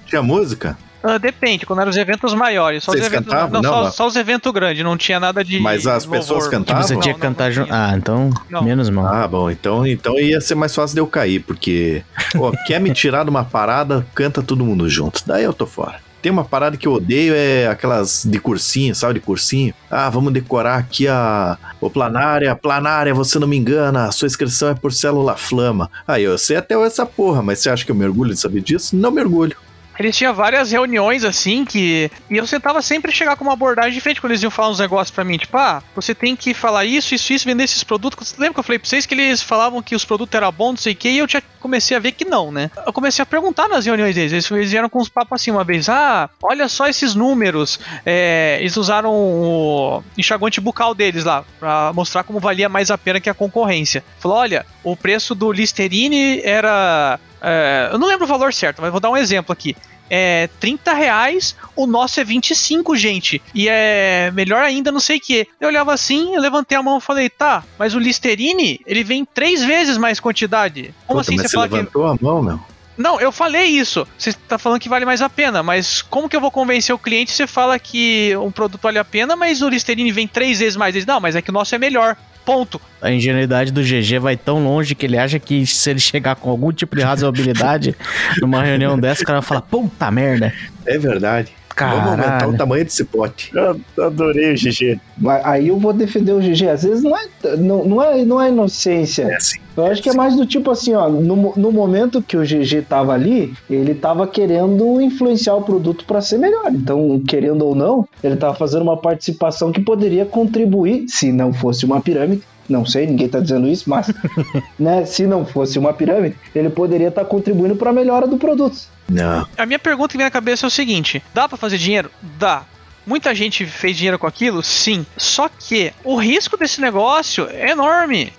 Tinha música? Uh, depende, quando eram os eventos maiores. Só Vocês os eventos, cantavam? não, Não, só, só os eventos grandes, não tinha nada de. Mas as louvor. pessoas cantavam? Tipo, você tinha que cantar junto. Ah, então, Não. menos mal. Ah, bom, então, então ia ser mais fácil de eu cair, porque, ó, quer me tirar de uma parada, canta todo mundo junto. Daí eu tô fora. Tem uma parada que eu odeio, é aquelas de cursinho, sabe, de cursinho? Ah, vamos decorar aqui a o planária, planária, você não me engana, sua inscrição é por célula flama. Aí eu sei até essa porra, mas você acha que eu mergulho de saber disso? Não mergulho. Eles tinham várias reuniões assim que. E eu tentava sempre chegar com uma abordagem diferente quando eles iam falar uns negócios pra mim. Tipo, ah, você tem que falar isso, isso, isso, vender esses produtos. Lembra que eu falei pra vocês que eles falavam que os produtos eram bons, não sei o que, e eu já comecei a ver que não, né? Eu comecei a perguntar nas reuniões deles. Eles, eles vieram com uns papos assim uma vez. Ah, olha só esses números. É, eles usaram o enxaguante bucal deles lá, pra mostrar como valia mais a pena que a concorrência. Falou: olha, o preço do Listerine era. É, eu não lembro o valor certo, mas vou dar um exemplo aqui é 30 reais, o nosso é 25, gente. E é melhor ainda, não sei o que. Eu olhava assim, eu levantei a mão e falei, tá, mas o Listerine, ele vem três vezes mais quantidade. Como Puta, assim você você fala que. levantou a mão, meu. Não, eu falei isso. Você tá falando que vale mais a pena, mas como que eu vou convencer o cliente se você fala que um produto vale a pena, mas o Listerine vem três vezes mais? Ele, não, mas é que o nosso é melhor. Ponto. A ingenuidade do GG vai tão longe que ele acha que se ele chegar com algum tipo de razoabilidade *laughs* numa reunião dessa, o cara vai falar, puta merda. É verdade. Vamos aumentar Caralho. o tamanho desse pote. Eu adorei o GG. Aí eu vou defender o GG. Às vezes não é, não, não é, não é inocência. É assim. Eu acho que é mais do tipo assim, ó, no, no momento que o GG tava ali, ele tava querendo influenciar o produto para ser melhor. Então, querendo ou não, ele tava fazendo uma participação que poderia contribuir, se não fosse uma pirâmide. Não sei, ninguém tá dizendo isso, mas *laughs* né, se não fosse uma pirâmide, ele poderia estar contribuindo para a melhora do produto. Não. A minha pergunta que vem na cabeça é o seguinte: dá pra fazer dinheiro? Dá. Muita gente fez dinheiro com aquilo? Sim. Só que o risco desse negócio é enorme.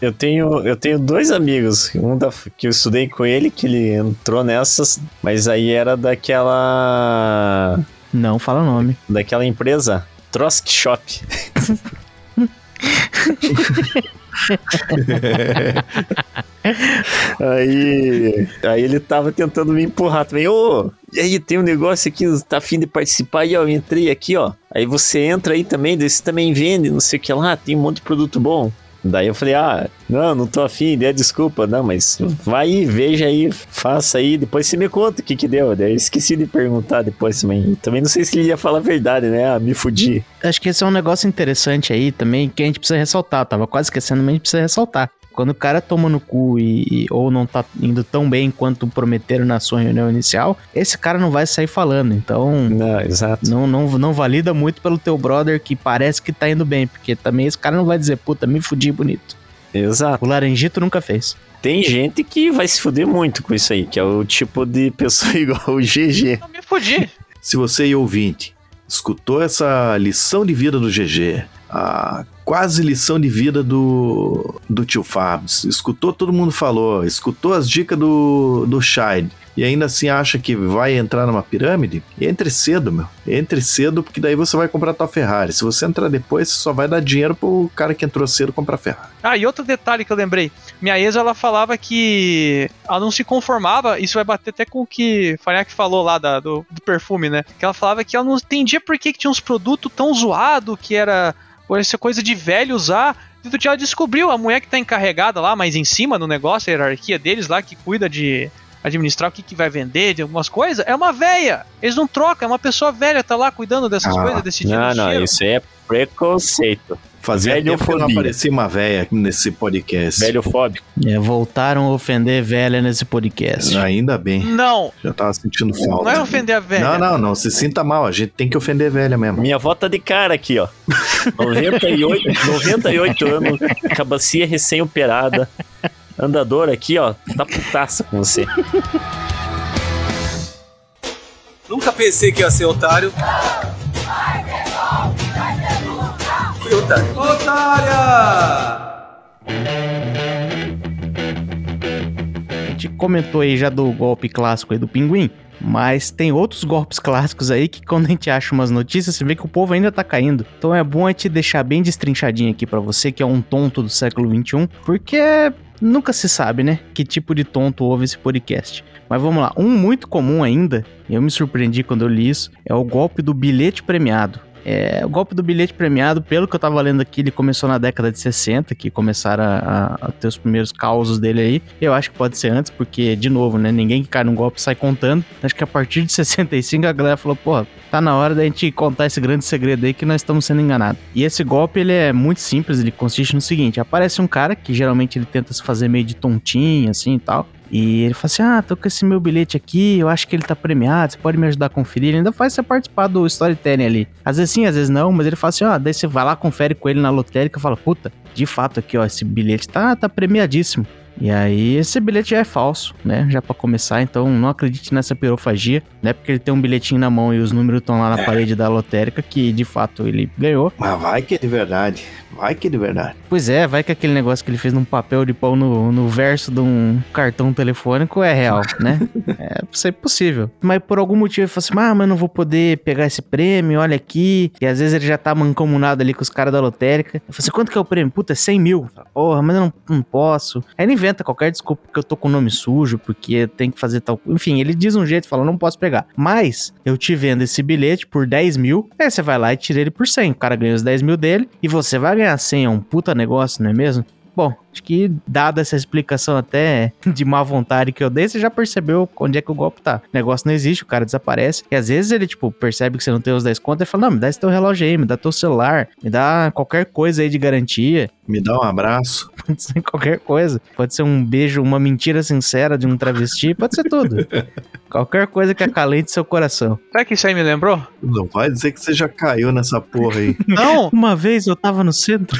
Eu tenho, eu tenho dois amigos, um da, que eu estudei com ele, que ele entrou nessas, mas aí era daquela Não fala o nome. daquela empresa, Trosk Shop. *laughs* aí, aí ele tava tentando me empurrar também. Ô, e aí tem um negócio aqui, tá afim de participar? E ó, eu entrei aqui, ó. Aí você entra aí também, você também vende, não sei o que lá, tem um monte de produto bom. Daí eu falei, ah, não, não tô afim, é desculpa, não, mas vai aí, veja aí, faça aí, depois você me conta o que que deu. Daí eu esqueci de perguntar depois também. Também não sei se ele ia falar a verdade, né? Ah, me fudi. Acho que esse é um negócio interessante aí também que a gente precisa ressaltar. Tava quase esquecendo, mas a gente precisa ressaltar. Quando o cara toma no cu e, e- ou não tá indo tão bem quanto prometeram na sua reunião inicial, esse cara não vai sair falando. Então, Não, exato. não, não, não valida muito pelo teu brother que parece que tá indo bem, porque também esse cara não vai dizer, puta, me fudi bonito. Exato. O Laranjito nunca fez. Tem gente que vai se fuder muito com isso aí, que é o tipo de pessoa *laughs* igual o GG. Eu me fudi. Se você e ouvinte escutou essa lição de vida do GG, a quase lição de vida do, do tio Fábio, escutou todo mundo falou, escutou as dicas do, do Shide, e ainda assim acha que vai entrar numa pirâmide, entre cedo, meu. Entre cedo, porque daí você vai comprar tua Ferrari. Se você entrar depois, você só vai dar dinheiro pro cara que entrou cedo comprar Ferrari. Ah, e outro detalhe que eu lembrei. Minha ex, ela falava que ela não se conformava, isso vai bater até com o que Faniak falou lá da, do, do perfume, né? Que ela falava que ela não entendia por que, que tinha uns produtos tão zoados, que era essa coisa de velho usar. Tu já descobriu a mulher que tá encarregada lá, mais em cima no negócio, a hierarquia deles lá, que cuida de administrar o que, que vai vender, de algumas coisas, é uma velha. Eles não trocam, é uma pessoa velha, tá lá cuidando dessas Ah, coisas, decidindo Não, não, cheiro. isso aí é preconceito. Fazia tempo que não Velhofobia. aparecia uma véia nesse podcast. Velhofóbico. É, voltaram a ofender velha nesse podcast. Ainda bem. Não, Já tava sentindo falta. não é ofender a velha. Não, não, não. Se sinta mal. A gente tem que ofender velha mesmo. Minha avó tá de cara aqui, ó. 98, 98 anos, cabacia recém-operada. Andador aqui, ó, tá putaça com você. Nunca pensei que ia ser otário. Fui otário. A gente comentou aí já do golpe clássico aí do pinguim, mas tem outros golpes clássicos aí que quando a gente acha umas notícias, você vê que o povo ainda tá caindo. Então é bom a gente deixar bem destrinchadinho aqui pra você, que é um tonto do século XXI, porque nunca se sabe, né, que tipo de tonto ouve esse podcast. Mas vamos lá, um muito comum ainda, e eu me surpreendi quando eu li isso, é o golpe do bilhete premiado. É, o golpe do bilhete premiado, pelo que eu tava lendo aqui, ele começou na década de 60, que começaram a, a- ter os primeiros causos dele aí. Eu acho que pode ser antes, porque, de novo, né? Ninguém que cai num golpe sai contando. Acho que a partir de *laughs* 65 a galera falou, pô, tá na hora da gente contar esse grande segredo aí que nós estamos sendo enganados. E esse golpe, ele é muito simples, ele consiste no seguinte: aparece um cara que geralmente ele tenta se fazer meio de tontinho, assim e tal. E ele fala assim: Ah, tô com esse meu bilhete aqui, eu acho que ele tá premiado, você pode me ajudar a conferir. Ele ainda faz você participar do storytelling ali. Às vezes sim, às vezes não, mas ele fala assim: Ó, daí você vai lá, confere com ele na lotérica e fala: Puta, de fato aqui, ó, esse bilhete tá, tá premiadíssimo. E aí, esse bilhete já é falso, né? Já pra começar, então não acredite nessa pirofagia, né? Porque ele tem um bilhetinho na mão e os números estão lá na parede da lotérica, que de fato ele ganhou. Mas vai que é de verdade. Vai que é de verdade. Pois é, vai que aquele negócio que ele fez num papel de pau no, no verso de um cartão telefônico é real, né? *laughs* É é possível. Mas por algum motivo ele falou assim: ah, mas não vou poder pegar esse prêmio, olha aqui. E às vezes ele já tá mancomunado ali com os caras da lotérica. Eu falei assim: quanto que é o prêmio? Puta, é 100 mil. Fala, Porra, mas eu não, não posso. Aí ele inventa qualquer desculpa porque eu tô com o nome sujo, porque tem que fazer tal. Enfim, ele diz um jeito fala: não posso pegar. Mas eu te vendo esse bilhete por 10 mil. Aí você vai lá e tira ele por 100. O cara ganha os 10 mil dele e você vai ganhar 100. É um puta negócio, não é mesmo? Bom, acho que dada essa explicação até *laughs* de má vontade que eu dei, você já percebeu onde é que o golpe tá. O negócio não existe, o cara desaparece. E às vezes ele, tipo, percebe que você não tem os 10 contas e fala: Não, me dá esse teu relógio aí, me dá teu celular, me dá qualquer coisa aí de garantia. *laughs* Me dá um abraço. Pode ser qualquer coisa. Pode ser um beijo, uma mentira sincera de um travesti, pode ser tudo. *laughs* qualquer coisa que acalente seu coração. Sabe que isso aí me lembrou? Não vai dizer que você já caiu nessa porra aí. Não, Uma vez eu tava no centro.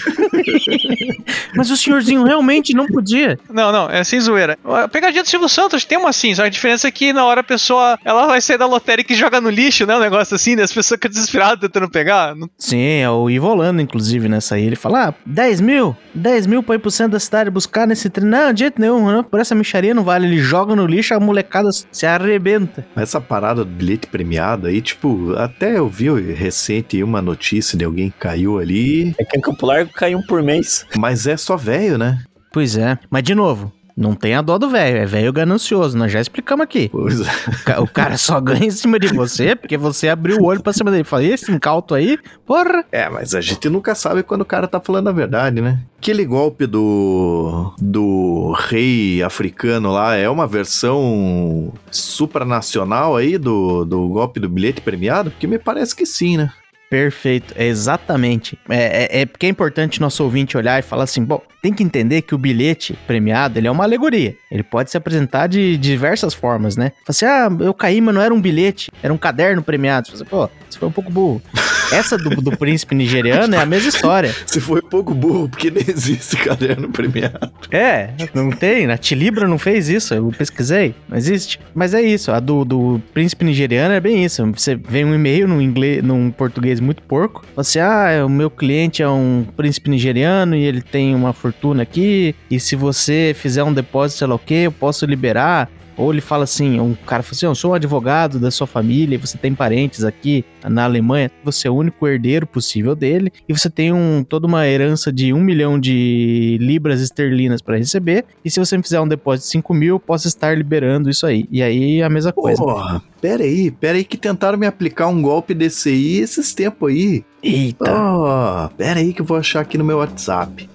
Mas o senhorzinho realmente não podia. não, não, é sem zoeira. A pegadinha do Silvio Santos tem uma assim, só a diferença é que na hora a pessoa ela vai sair da lotérica e joga no lixo, né? Um negócio assim, né? As pessoas ficam desesperadas tentando pegar. Não- Sim, é o Ivo Holanda, inclusive, nessa aí. Ele fala: ah, 10 mil? 10 mil pra ir pro centro da cidade buscar nesse trem. Não, de jeito nenhum, não, por essa micharia não vale. Ele joga no lixo, a molecada se arrebenta. Mas Essa parada do bilhete premiado aí, tipo, até eu vi recente uma notícia de alguém que caiu ali, É que em Campo Largo cai um por mês. mas é só velho, né? Pois é, mas de novo. Não tem a dó do velho, é velho ganancioso, nós já explicamos aqui. Pois é. O, ca- o cara só *laughs* ganha em cima de você porque você abriu o olho pra cima dele. Fala, "E esse incauto aí, porra. É, mas a gente nunca sabe quando o cara tá falando a verdade, né? Aquele golpe do do rei africano lá é uma versão supranacional aí do, do golpe do bilhete premiado? Porque me parece que sim, né? Perfeito, é exatamente. É, é, é porque é importante nosso ouvinte olhar e falar assim: bom, tem que entender que o bilhete premiado ele é uma alegoria. Ele pode se apresentar de diversas formas, né? Fala assim: ah, eu caí, mas não era um bilhete, era um caderno premiado. Você fala, Pô, você foi um pouco burro. *laughs* Essa do, do príncipe nigeriano é a mesma história. Você foi pouco burro, porque nem existe caderno premiado. É, não tem. A Tilibra não fez isso. Eu pesquisei. Não existe. Mas é isso. A do, do príncipe nigeriano é bem isso. Você vê um e-mail num inglês, num português muito porco. Você, ah, o meu cliente é um príncipe nigeriano e ele tem uma fortuna aqui. E se você fizer um depósito, sei lá o que, eu posso liberar. Ou ele fala assim, um cara fala assim, eu sou um advogado da sua família, você tem parentes aqui na Alemanha, você é o único herdeiro possível dele, e você tem um, toda uma herança de um milhão de libras esterlinas para receber, e se você me fizer um depósito de 5 mil, eu posso estar liberando isso aí. E aí a mesma coisa. Porra, pera aí, pera aí que tentaram me aplicar um golpe desse aí esses tempos aí. Eita. Ó, pera aí que eu vou achar aqui no meu WhatsApp.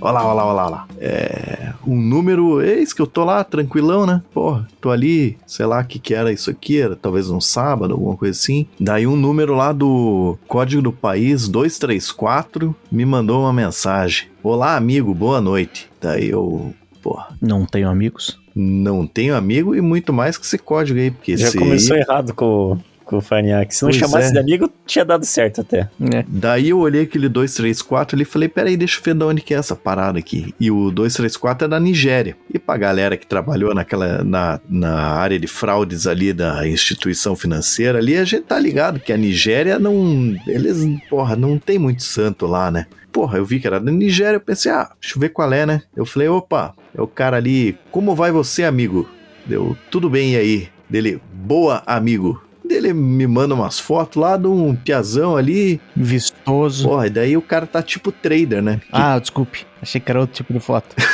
Olha lá, olha lá, olha lá, olha lá. É. Um número. Eis que eu tô lá, tranquilão, né? Porra, tô ali, sei lá o que que era isso aqui, era talvez um sábado, alguma coisa assim. Daí um número lá do Código do País 234 me mandou uma mensagem. Olá, amigo, boa noite. Daí eu. Porra, Não tenho amigos. Não tenho amigo e muito mais que esse código aí, porque Já esse começou errado com, com o Farniak. Se não Pois chamasse é. de amigo, tinha dado certo até. É. Daí eu olhei aquele 234 ali e falei, peraí, deixa eu ver de onde que é essa parada aqui. E o 234 é da Nigéria. E pra galera que trabalhou naquela, na, na área de fraudes ali da instituição financeira ali, a gente tá ligado que a Nigéria não, eles, porra, não tem muito santo lá, né? Porra, eu vi que era da Nigéria, eu pensei, ah, deixa eu ver qual é, né? Eu falei, opa, é o cara ali, como vai você, amigo? Deu, tudo bem e aí? Dele, boa, amigo. Dele me manda umas fotos lá de um piazão ali, Vistoso. Porra, e daí o cara tá tipo trader, né? Que Ah, desculpe. Achei que era outro tipo de foto. *laughs*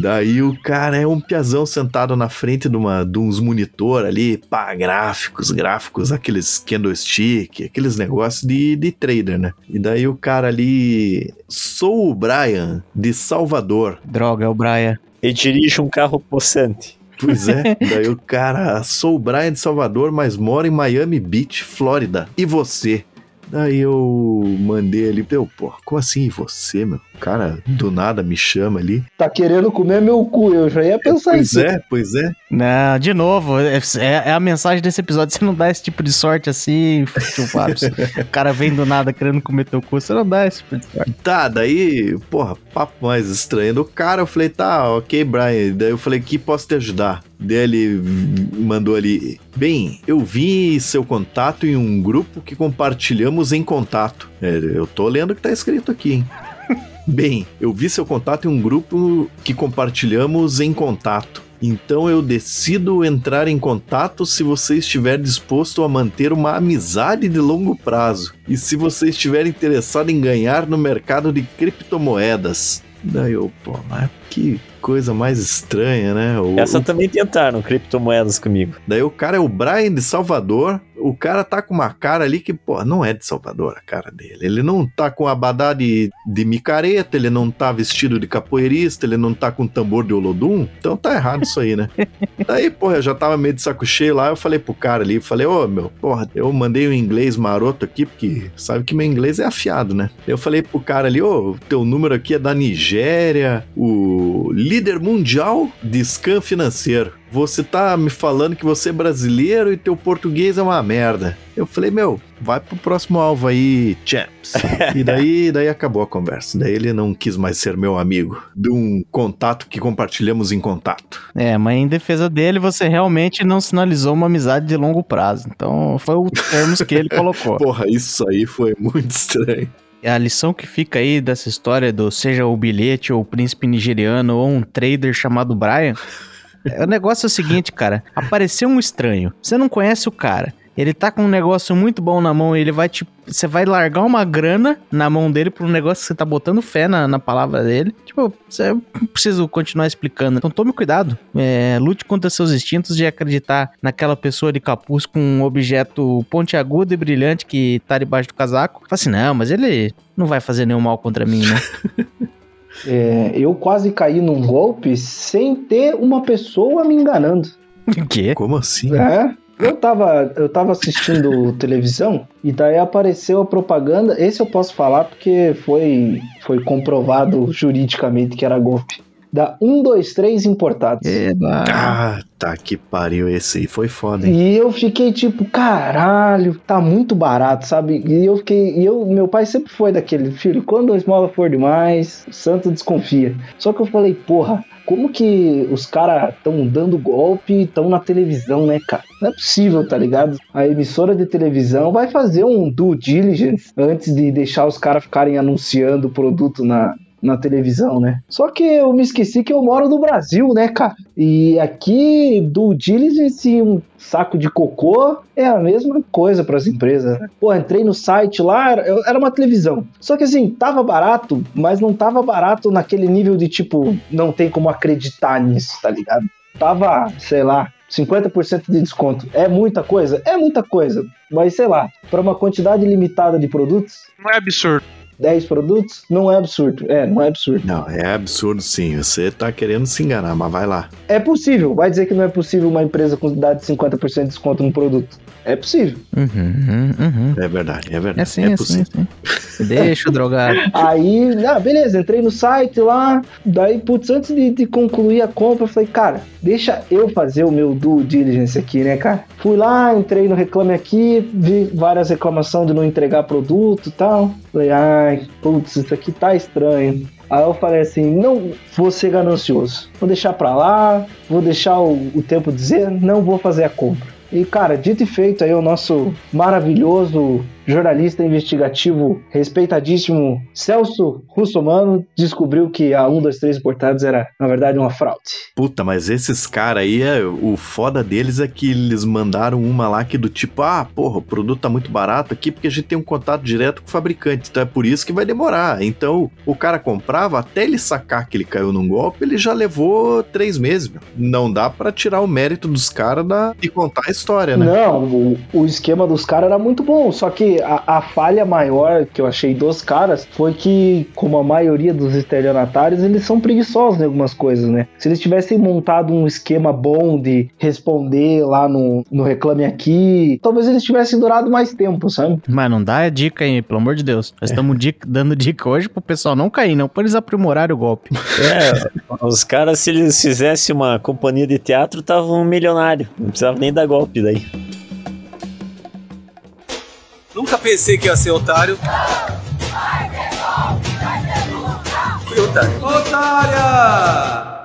Daí o cara é um piazão sentado na frente de, uma, de uns monitor ali, pá, gráficos, gráficos, aqueles candlestick, aqueles negócios de, de trader, né? E daí o cara ali, sou o Brian, de Salvador. Droga, é o Brian. E dirige um carro possante. Pois é, *laughs* daí o cara, sou o Brian de Salvador, mas moro em Miami Beach, Flórida. E você? Daí eu mandei ali, eu, pô, como assim e você, meu? O cara do nada me chama ali. Tá querendo comer meu cu, eu já ia pensar Pois isso. é, pois é. Não, de novo, é, é- é a mensagem desse episódio. Você não dá esse tipo de sorte assim, tio Fábio. *laughs* o cara vem do nada querendo comer teu cu. Você não dá esse tipo de sorte. Tá, daí, porra, papo mais estranho do cara. Eu falei, tá, ok, Brian. Daí eu falei, que posso te ajudar? Daí ele mandou ali, bem, eu vi seu contato em um grupo que compartilhamos em contato. É, eu tô lendo o que tá escrito aqui, hein? Bem, eu vi seu contato em um grupo que compartilhamos em contato. Então eu decido entrar em contato se você estiver disposto a manter uma amizade de longo prazo e se você estiver interessado em ganhar no mercado de criptomoedas. Daí eu, pô, mas que coisa mais estranha, né? O- Essa o- também tentaram criptomoedas comigo. Daí o cara é o Brian de Salvador. O cara tá com uma cara ali que, pô, não é de Salvador a cara dele. Ele não tá com abadá de, de micareta, ele não tá vestido de capoeirista, ele não tá com tambor de Olodum. Então tá errado isso aí, né? *laughs* Daí, porra, eu já tava meio de saco cheio lá. Eu falei pro cara ali, falei, ô meu, porra, eu mandei um inglês maroto aqui, porque sabe que meu inglês é afiado, né? Eu falei pro cara ali, ô, teu número aqui é da Nigéria, o líder mundial de scam financeiro. Você tá me falando que você é brasileiro e teu português é uma merda. Eu falei, meu, vai pro próximo alvo aí, champs. *laughs* e daí, daí acabou a conversa. Daí ele não quis mais ser meu amigo. De um contato que compartilhamos em contato. É, mas em defesa dele, você realmente não sinalizou uma amizade de longo prazo. Então, foi o termos que ele *laughs* colocou. Porra, isso aí foi muito estranho. A lição que fica aí dessa história do seja o bilhete ou o príncipe nigeriano ou um trader chamado Brian. é, o negócio é o seguinte, cara. Apareceu um estranho. Você não conhece o cara. Ele tá com um negócio muito bom na mão, ele vai te. Você vai largar uma grana na mão dele por um negócio que você tá botando fé na, na palavra dele. Tipo, você não preciso continuar explicando. Então tome cuidado. É, lute contra seus instintos de acreditar naquela pessoa de capuz com um objeto pontiagudo e brilhante que tá debaixo do casaco. Fala assim, não, mas ele não vai fazer nenhum mal contra mim, né? *laughs* É, eu quase caí num golpe sem ter uma pessoa me enganando. *laughs* O quê? Como assim? É. Eu tava, eu tava assistindo televisão e daí apareceu a propaganda. Esse eu posso falar porque foi, foi comprovado juridicamente que era golpe. Da 123 Importados. Eba. Ah, tá que pariu. Esse aí foi foda, hein? E eu fiquei tipo, caralho, tá muito barato, sabe? E eu fiquei, e eu, meu pai sempre foi daquele filho, quando a esmola for demais, o santo desconfia. Só que eu falei, porra, como que os caras estão dando golpe e estão na televisão, né, cara? Não é possível, tá ligado? A emissora de televisão vai fazer um due diligence antes de deixar os caras ficarem anunciando o produto na, na televisão, né? Só que eu me esqueci que eu moro no Brasil, né, cara? E aqui do diligence um saco de cocô é a mesma coisa para as empresas. Né? Pô, entrei no site lá, era uma televisão. Só que assim, tava barato, mas não tava barato naquele nível de tipo, não tem como acreditar nisso, tá ligado? Tava, sei lá, 50% de desconto. É muita coisa? É muita coisa. Mas sei lá, para uma quantidade limitada de produtos. Não é absurdo. 10 produtos, não é absurdo. É, não é absurdo. Não, é absurdo sim. Você tá querendo se enganar, mas vai lá. É possível. Vai dizer que não é possível uma empresa com dar de 50% de desconto no produto. É possível. Uhum, uhum. É verdade, é verdade. É sim, é é possível. sim, sim. Deixa o *laughs* drogado. Aí, ah, beleza, entrei no site lá. Daí, putz, antes de, de concluir a compra, eu falei, cara, deixa eu fazer o meu due diligence aqui, né, cara? Fui lá, entrei no Reclame Aqui, vi várias reclamações de não entregar produto e tal. Falei, ai, putz, isso aqui tá estranho. Aí eu falei assim, não vou ser ganancioso. Vou deixar pra lá, vou deixar o, o tempo dizer, não vou fazer a compra. E, cara, dito e feito aí, o nosso maravilhoso jornalista investigativo respeitadíssimo Celso Russomano descobriu que a 123 Importados era, na verdade, uma fraude. Puta, mas esses caras aí, é, o foda deles é que eles mandaram uma lá que do tipo, ah, porra, o produto tá muito barato aqui porque a gente tem um contato direto com o fabricante, então é por isso que vai demorar. Então, o cara comprava, até ele sacar que ele caiu num golpe, ele já levou três meses, meu. Não dá para tirar o mérito dos caras e contar a história, né? Não, o, o esquema dos caras era muito bom, só que a, a, falha maior que eu achei dos caras foi que, como a maioria dos estelionatários, eles são preguiçosos em algumas coisas, né? Se eles tivessem montado um esquema bom de responder lá no, no Reclame Aqui, talvez eles tivessem durado mais tempo, sabe? Mas não dá dica aí, pelo amor de Deus. Nós estamos dica, dando dica hoje pro pessoal não cair, não, pra eles aprimorarem o golpe. É, os caras, se eles fizessem uma companhia de teatro, estavam um milionário. Não precisava nem dar golpe daí. Nunca pensei que ia ser otário. Fui otário. Otária!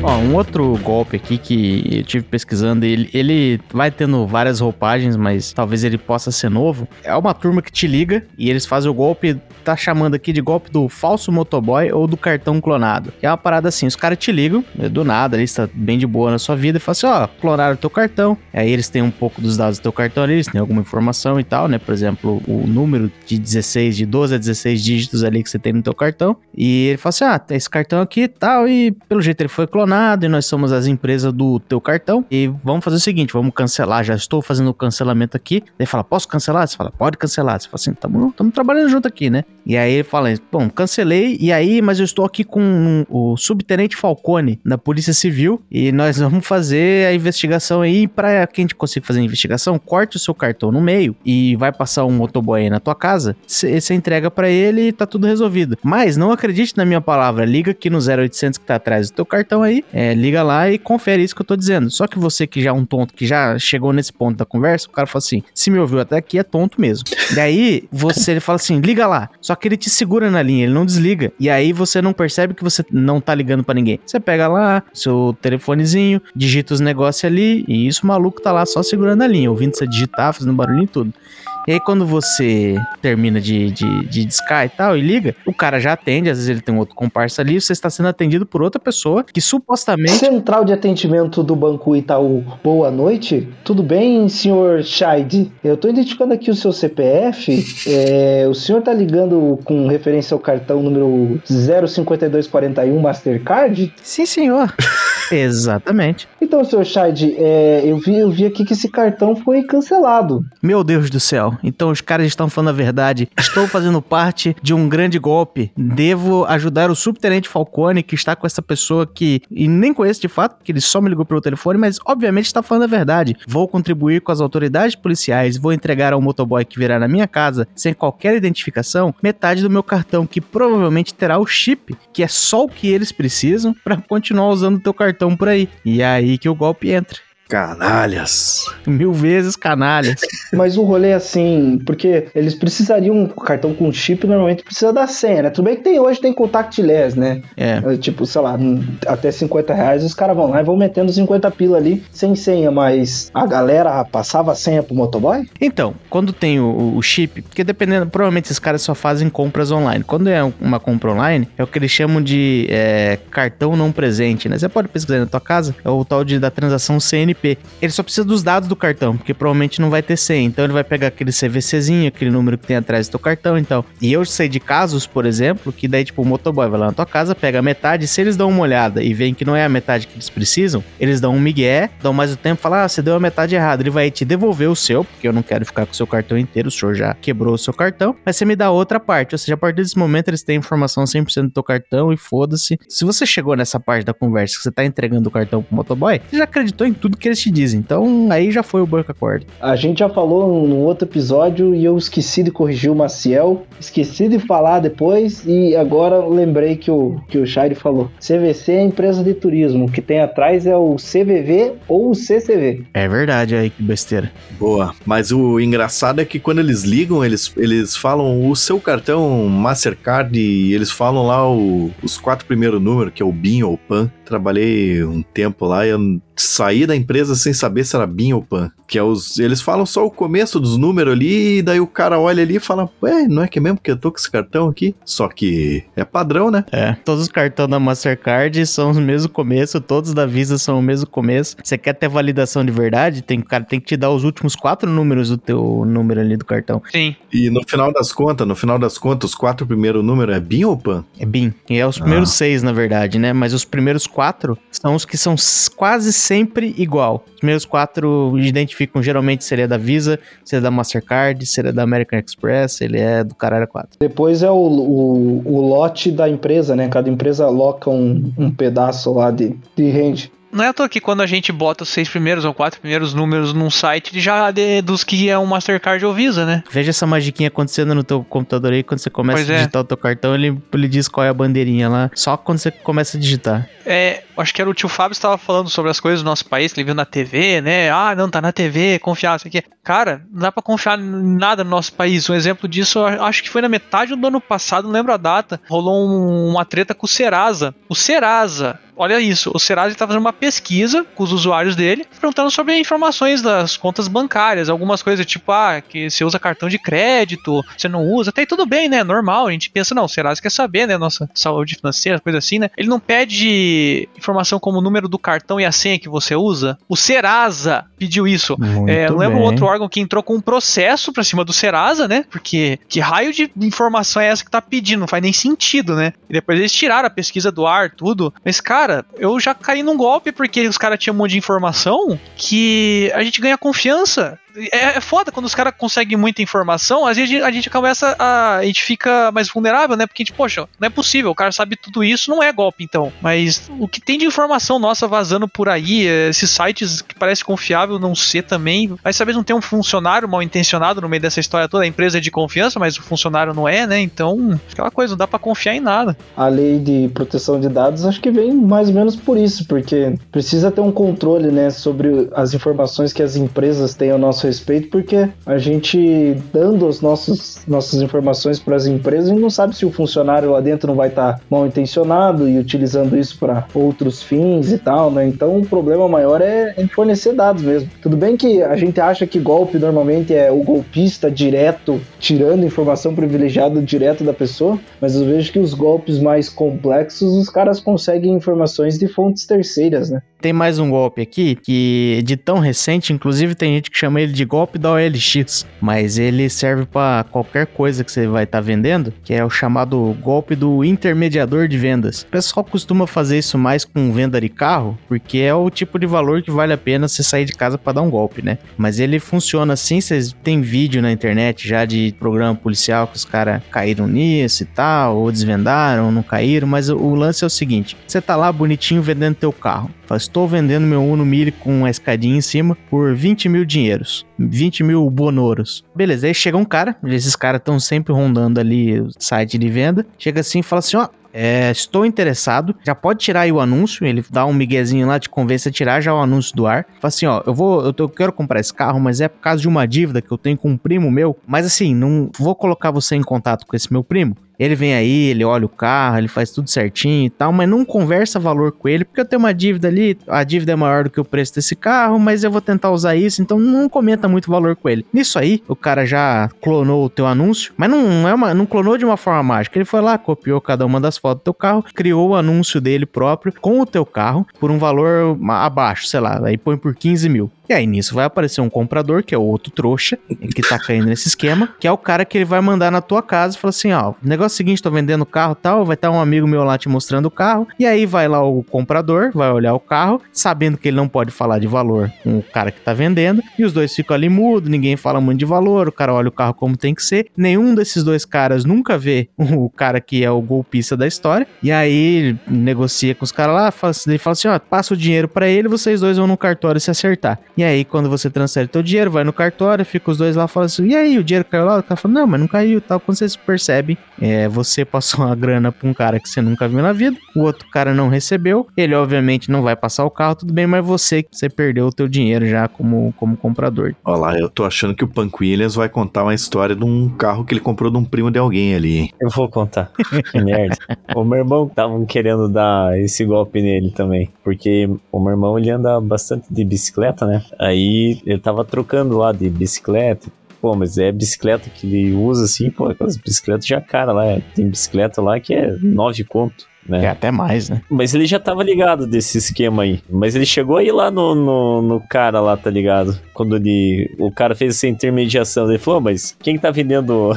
Ó, um outro golpe aqui que eu tive pesquisando, ele, ele vai tendo várias roupagens, mas talvez ele possa ser novo. É uma turma que te liga e eles fazem o golpe, tá chamando aqui de golpe do falso motoboy ou do cartão clonado. É uma parada assim, os caras te ligam, né, do nada, ali está bem de boa na sua vida e falam assim, ó, clonaram o teu cartão. Aí eles têm um pouco dos dados do teu cartão ali, eles têm alguma informação e tal, né? Por exemplo, o número de 16, de 12 a 16 dígitos ali que você tem no teu cartão. E ele fala assim, ah, tem esse cartão aqui e tal, e pelo jeito ele foi clonado e nós somos as empresas do teu cartão e vamos fazer o seguinte, vamos cancelar, já estou fazendo o cancelamento aqui. Daí fala, posso cancelar? Você fala, pode cancelar. Você fala assim, estamos trabalhando junto aqui, né? E aí ele fala, bom, cancelei, e aí, mas eu estou aqui com o subtenente Falcone, da Polícia Civil, e nós vamos fazer a investigação aí, para que a gente consiga fazer a investigação, corte o seu cartão no meio e vai passar um motoboy aí na tua casa, você entrega para ele e tá tudo resolvido. Mas não acredite na minha palavra, liga aqui no 0800 que tá atrás do teu cartão aí, é, liga lá e confere isso que eu tô dizendo. Só que você que já é um tonto, que já chegou nesse ponto da conversa, o cara fala assim: se me ouviu até aqui, é tonto mesmo. Daí você ele fala assim: liga lá. Só que ele te segura na linha, ele não desliga. E aí você não percebe que você não tá ligando para ninguém. Você pega lá seu telefonezinho, digita os negócios ali, e isso o maluco tá lá só segurando a linha, ouvindo você digitar, fazendo barulho e tudo. E aí, quando você termina de, de, de discar e tal, e liga, o cara já atende, às vezes ele tem um outro comparsa ali, você está sendo atendido por outra pessoa que supostamente. Central de atendimento do Banco Itaú, boa noite. Tudo bem, senhor Scheid? Eu estou identificando aqui o seu CPF. É, o senhor está ligando com referência ao cartão número 05241 Mastercard? Sim, senhor. *laughs* Exatamente. Então, senhor Scheid, é, eu, vi, eu vi aqui que esse cartão foi cancelado. Meu Deus do céu. Então os caras estão falando a verdade. Estou fazendo parte de um grande golpe. Devo ajudar o subtenente Falcone, que está com essa pessoa que nem conheço de fato, porque ele só me ligou pelo telefone, mas obviamente está falando a verdade. Vou contribuir com as autoridades policiais, vou entregar ao motoboy que virá na minha casa, sem qualquer identificação, metade do meu cartão, que provavelmente terá o chip, que é só o que eles precisam para continuar usando o teu cartão por aí. E é aí que o golpe entra. Canalhas. Mil vezes canalhas. Mas o rolê é assim, porque eles precisariam, um cartão com chip normalmente precisa da senha, né? Tudo bem que tem hoje tem contactless, né? É. Tipo, sei lá, até 50 reais os caras vão lá e vão metendo 50 pila ali sem senha, mas a galera passava a senha pro motoboy? Então, quando tem o, o chip, porque dependendo, provavelmente esses caras só fazem compras online. Quando é uma compra online, é o que eles chamam de é, cartão não presente, né? Você pode pesquisar na tua casa, é o tal de da transação CNP. Ele só precisa dos dados do cartão, porque provavelmente não vai ter senha. Então ele vai pegar aquele CVCzinho, aquele número que tem atrás do teu cartão e tal. E eu sei de casos, por exemplo, que daí, tipo, o motoboy vai lá na tua casa, pega a metade, se eles dão uma olhada e veem que não é a metade que eles precisam, eles dão um migué, dão mais o tempo, falam, ah, você deu a metade errada. Ele vai te devolver o seu, porque eu não quero ficar com o seu cartão inteiro, o senhor já quebrou o seu cartão, mas você me dá outra parte. Ou seja, a partir desse momento eles têm informação 100% do teu cartão e foda-se. Se você chegou nessa parte da conversa que você tá entregando o cartão pro motoboy, você já acreditou em tudo que eles te dizem. Então aí já foi o banco acordo. A gente já falou no outro episódio e eu esqueci de corrigir o Maciel, esqueci de falar depois e agora lembrei que o, que o Shire falou. CVC é a empresa de turismo, o que tem atrás é o CVV ou o CCV. É verdade aí, que besteira. Boa. Mas o engraçado é que quando eles ligam, eles, eles falam o seu cartão Mastercard e eles falam lá o- os quatro primeiros números, que é o BIM ou PAN. Trabalhei um tempo lá e eu saí da empresa sem saber se era BIM ou PAN. Que é os. Eles falam só o começo dos números ali, e daí o cara olha ali e fala: Ué, não é que é mesmo que eu tô com esse cartão aqui? Só que é padrão, né? É, todos os cartões da Mastercard são o mesmo começo, todos da Visa são o mesmo começo. Você quer ter validação de verdade? Tem, o cara tem que te dar os últimos quatro números do teu número ali do cartão. Sim. E no final das contas, no final das contas, os quatro primeiros números é BIM ou PAN? É BIM. E é os primeiros seis, na verdade, né? Mas os primeiros quatro são os que são quase sempre igual. Os primeiros quatro identificam geralmente se ele é da Visa, se ele é da Mastercard, se ele é da American Express, se ele é do caralho 4. Depois é o, o, o lote da empresa, né? Cada empresa aloca um, um pedaço lá de, de rende. Não é à toa que quando a gente bota os seis primeiros ou quatro primeiros números num site, ele já deduz que é um Mastercard ou Visa, né? Veja essa magiquinha acontecendo no teu computador aí, quando você começa Pois a é. digitar o teu cartão, ele, ele diz qual é a bandeirinha lá, só quando você começa a digitar. É, acho que era o tio Fábio que estava falando sobre as coisas do nosso país, que ele viu na TV, né? Ah, não, tá na TV, confiar, isso aqui. Cara, não dá pra confiar em nada no nosso país. Um exemplo disso, acho que foi na metade do ano passado, não lembro a data, rolou um- uma treta com o Serasa. O Serasa, olha isso, o Serasa estava fazendo uma pesquisa com os usuários dele, perguntando sobre informações das contas bancárias, algumas coisas tipo, ah, que você usa cartão de crédito, você não usa, até aí tudo bem, né? Normal, a gente pensa, não, o Serasa quer saber, né? Nossa saúde financeira, coisa assim, né? Ele não pede informação como o número do cartão e a senha que você usa. O Serasa pediu isso. É, eu não lembro bem. outro órgão que entrou com um processo pra cima do Serasa, né? Porque que raio de informação é essa que tá pedindo? Não faz nem sentido, né? E depois eles tiraram a pesquisa do ar, tudo. Mas, cara, eu já caí num golpe porque os caras tinham um monte de informação que a gente ganha confiança. É, é foda quando os caras conseguem muita informação, às vezes a gente começa a. A gente fica mais vulnerável, né? Porque a gente, poxa, não é possível, o cara sabe tudo isso, não é golpe então. Mas o que tem de informação nossa vazando por aí, é, esses sites que parece confiável não ser também. Mas talvez não tenha um funcionário mal intencionado no meio dessa história toda. A empresa é de confiança, mas o funcionário não é, né? Então, aquela coisa, não dá pra confiar em nada. A lei de proteção de dados acho que vem mais ou menos por isso, porque precisa ter um controle, né, sobre as informações que as empresas têm ao nosso respeito, porque a gente dando as nossos, nossas informações para as empresas, a gente não sabe se o funcionário lá dentro não vai estar mal intencionado e utilizando isso para outros fins e tal, né? Então o problema maior é fornecer dados mesmo. Tudo bem que a gente acha que golpe normalmente é o golpista direto tirando informação privilegiada direto da pessoa, mas eu vejo que os golpes mais complexos os caras conseguem informações de fontes terceiras, né? Tem mais um golpe aqui que de tão recente, inclusive tem gente que chama ele de golpe da OLX, mas ele serve pra qualquer coisa que você vai estar vendendo, que é o chamado golpe do intermediador de vendas. O pessoal costuma fazer isso mais com venda de carro, porque é o tipo de valor que vale a pena você sair de casa pra dar um golpe, né? Mas ele funciona assim, vocês tem vídeo na internet já de programa policial que os caras caíram nisso e tal, ou desvendaram, não caíram, mas o, lance é o seguinte, você tá lá bonitinho vendendo teu carro. Estou vendendo meu Uno Mille com uma escadinha em cima por 20 mil dinheiros. 20 mil bonoros. Beleza, aí chega um cara, esses caras estão sempre rondando ali o site de venda. Chega assim e fala assim: ó, é, estou interessado. Já pode tirar aí o anúncio, ele dá um miguezinho lá, te convence a tirar já o anúncio do ar. Fala assim, ó, eu vou, eu, tô- eu quero comprar esse carro, mas é por causa de uma dívida que eu tenho com um primo meu. Mas assim, não vou colocar você em contato com esse meu primo. Ele vem aí, ele olha o carro, ele faz tudo certinho e tal, mas não conversa valor com ele, porque eu tenho uma dívida ali, a dívida é maior do que o preço desse carro, mas eu vou tentar usar isso, então não comenta muito valor com ele. Nisso aí, o cara já clonou o teu anúncio, mas não é uma, não clonou de uma forma mágica. Ele foi lá, copiou cada uma das fotos do teu carro, criou o anúncio dele próprio com o teu carro por um valor abaixo, sei lá, aí põe por 15 mil. E aí nisso vai aparecer um comprador, que é o outro trouxa, que tá caindo nesse esquema, que é o cara que ele vai mandar na tua casa e fala assim: ó, negócio seguinte, tô vendendo carro tal, vai estar um amigo meu lá te mostrando o carro. E aí vai lá o comprador, vai olhar o carro, sabendo que ele não pode falar de valor com o cara que tá vendendo, e os dois ficam ali mudo, ninguém fala muito de valor, o cara olha o carro como tem que ser. Nenhum desses dois caras nunca vê *laughs* o cara que é o golpista da história. E aí negocia com os caras lá, fala, ele fala assim: ó, passa o dinheiro pra ele, vocês dois vão no cartório se acertar. E aí, quando você transfere teu dinheiro, vai no cartório, fica os dois lá, fala assim: e aí, o dinheiro caiu lá? O cara fala: não, mas não caiu tal. Quando vocês percebem, é, você passou uma grana pra um cara que você nunca viu na vida, o outro cara não recebeu, ele obviamente não vai passar o carro, tudo bem, mas você, você perdeu o teu dinheiro já como, como comprador. Olha lá, eu tô achando que o Punk Williams vai contar uma história de um carro que ele comprou de um primo de alguém ali. hein? Eu vou contar. Que *laughs* merda. o meu irmão estavam querendo dar esse golpe nele também. Porque o meu irmão ele anda bastante de bicicleta, né? Aí ele tava trocando lá de bicicleta. Pô, mas é bicicleta que ele usa assim, pô, aquelas bicicletas já cara lá. Tem bicicleta lá que é nove conto. Né? É até mais, né? Mas ele já tava ligado desse esquema aí. Mas ele chegou aí lá no, no, no cara lá, tá ligado? Quando ele. O cara fez essa intermediação. Ele falou, mas quem tá vendendo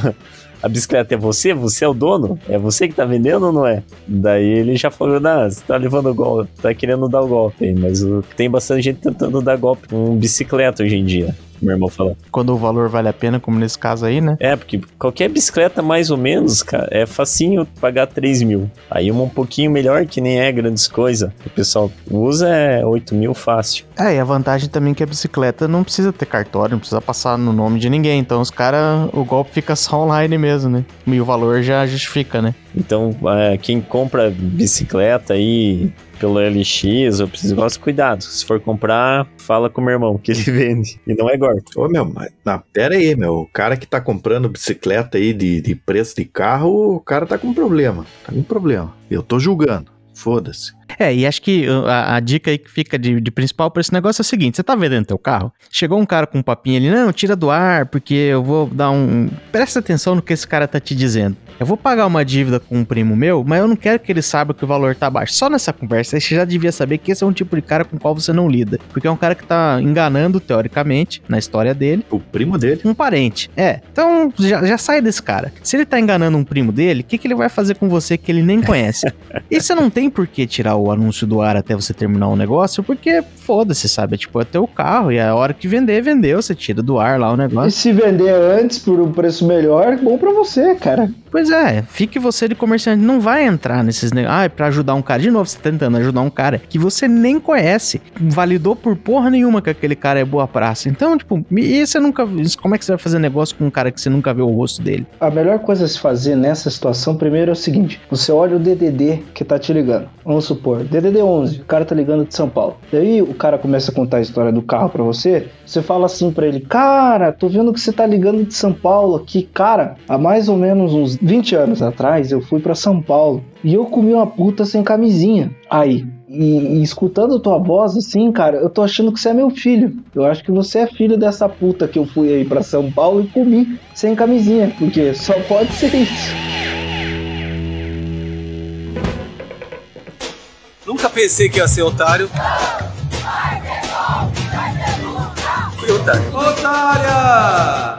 a bicicleta é você? Você é o dono? É você que tá vendendo ou não é? Daí ele já falou, não, você tá levando golpe, tá querendo dar o golpe. Mas tem bastante gente tentando dar golpe com bicicleta hoje em dia. Meu irmão falou. Quando o valor vale a pena, como nesse caso aí, né? É, porque qualquer bicicleta, mais ou menos, cara, é facinho pagar 3 mil. Aí uma um pouquinho melhor, que nem é grandes coisa. O pessoal usa é 8 mil fácil. É, e a vantagem também é que a bicicleta não precisa ter cartório, não precisa passar no nome de ninguém. Então os caras, o golpe fica só online mesmo, né? E o valor já justifica, né? Então, é, quem compra bicicleta aí pelo LX ou esses negócios, cuidado. Se for comprar, fala com o meu irmão, que ele *laughs* vende. E não é golpe. Ô, meu, mas não, pera aí, meu. O cara que tá comprando bicicleta aí de, de preço de carro, o cara tá com problema. Tá com problema. Eu tô julgando. Foda-se. É, e acho que uh, a, a dica aí que fica de, de principal pra esse negócio é o seguinte: você tá vendendo teu carro? Chegou um cara com um papinho ali, não, tira do ar, porque eu vou dar um. Presta atenção no que esse cara tá te dizendo. Eu vou pagar uma dívida com um primo meu, mas eu não quero que ele saiba que o valor tá baixo. Só nessa conversa aí você já devia saber que esse é um tipo de cara com o qual você não lida. Porque é um cara que tá enganando, teoricamente, na história dele, O primo dele. um parente. É, então já, já sai desse cara. Se ele tá enganando um primo dele, o que, que ele vai fazer com você que ele nem conhece? *laughs* e você não tem por que tirar o anúncio do ar até você terminar o negócio, porque foda-se, sabe? É tipo, é teu carro e a hora que vender, vendeu. Você tira do ar lá o E negócio. se vender antes por um preço melhor, bom pra você, cara. Pois é, fique você de comerciante. Não vai entrar nesses negócios. Ah, é pra ajudar um cara. De novo, você tá tentando ajudar um cara que você nem conhece. Validou por porra nenhuma que aquele cara é boa praça. Então, tipo, e você nunca. Como é que você vai fazer negócio com um cara que você nunca viu o rosto dele? A melhor coisa a se fazer nessa situação, primeiro é o seguinte: você olha o DDD que tá te ligando. Vamos supor, DDD 11, o cara tá ligando de São Paulo. Daí o cara começa a contar a história do carro pra você. Você fala assim pra ele: Cara, tô vendo que você tá ligando de São Paulo aqui. Cara, há mais ou menos uns 20 anos atrás eu fui pra São Paulo e eu comi uma puta sem camisinha. Aí, e, e escutando tua voz assim, cara, eu tô achando que você é meu filho. Eu acho que você é filho dessa puta que eu fui aí pra São Paulo e comi sem camisinha, porque só pode ser isso. Pensei que ia ser otário. Fui otário. Otária!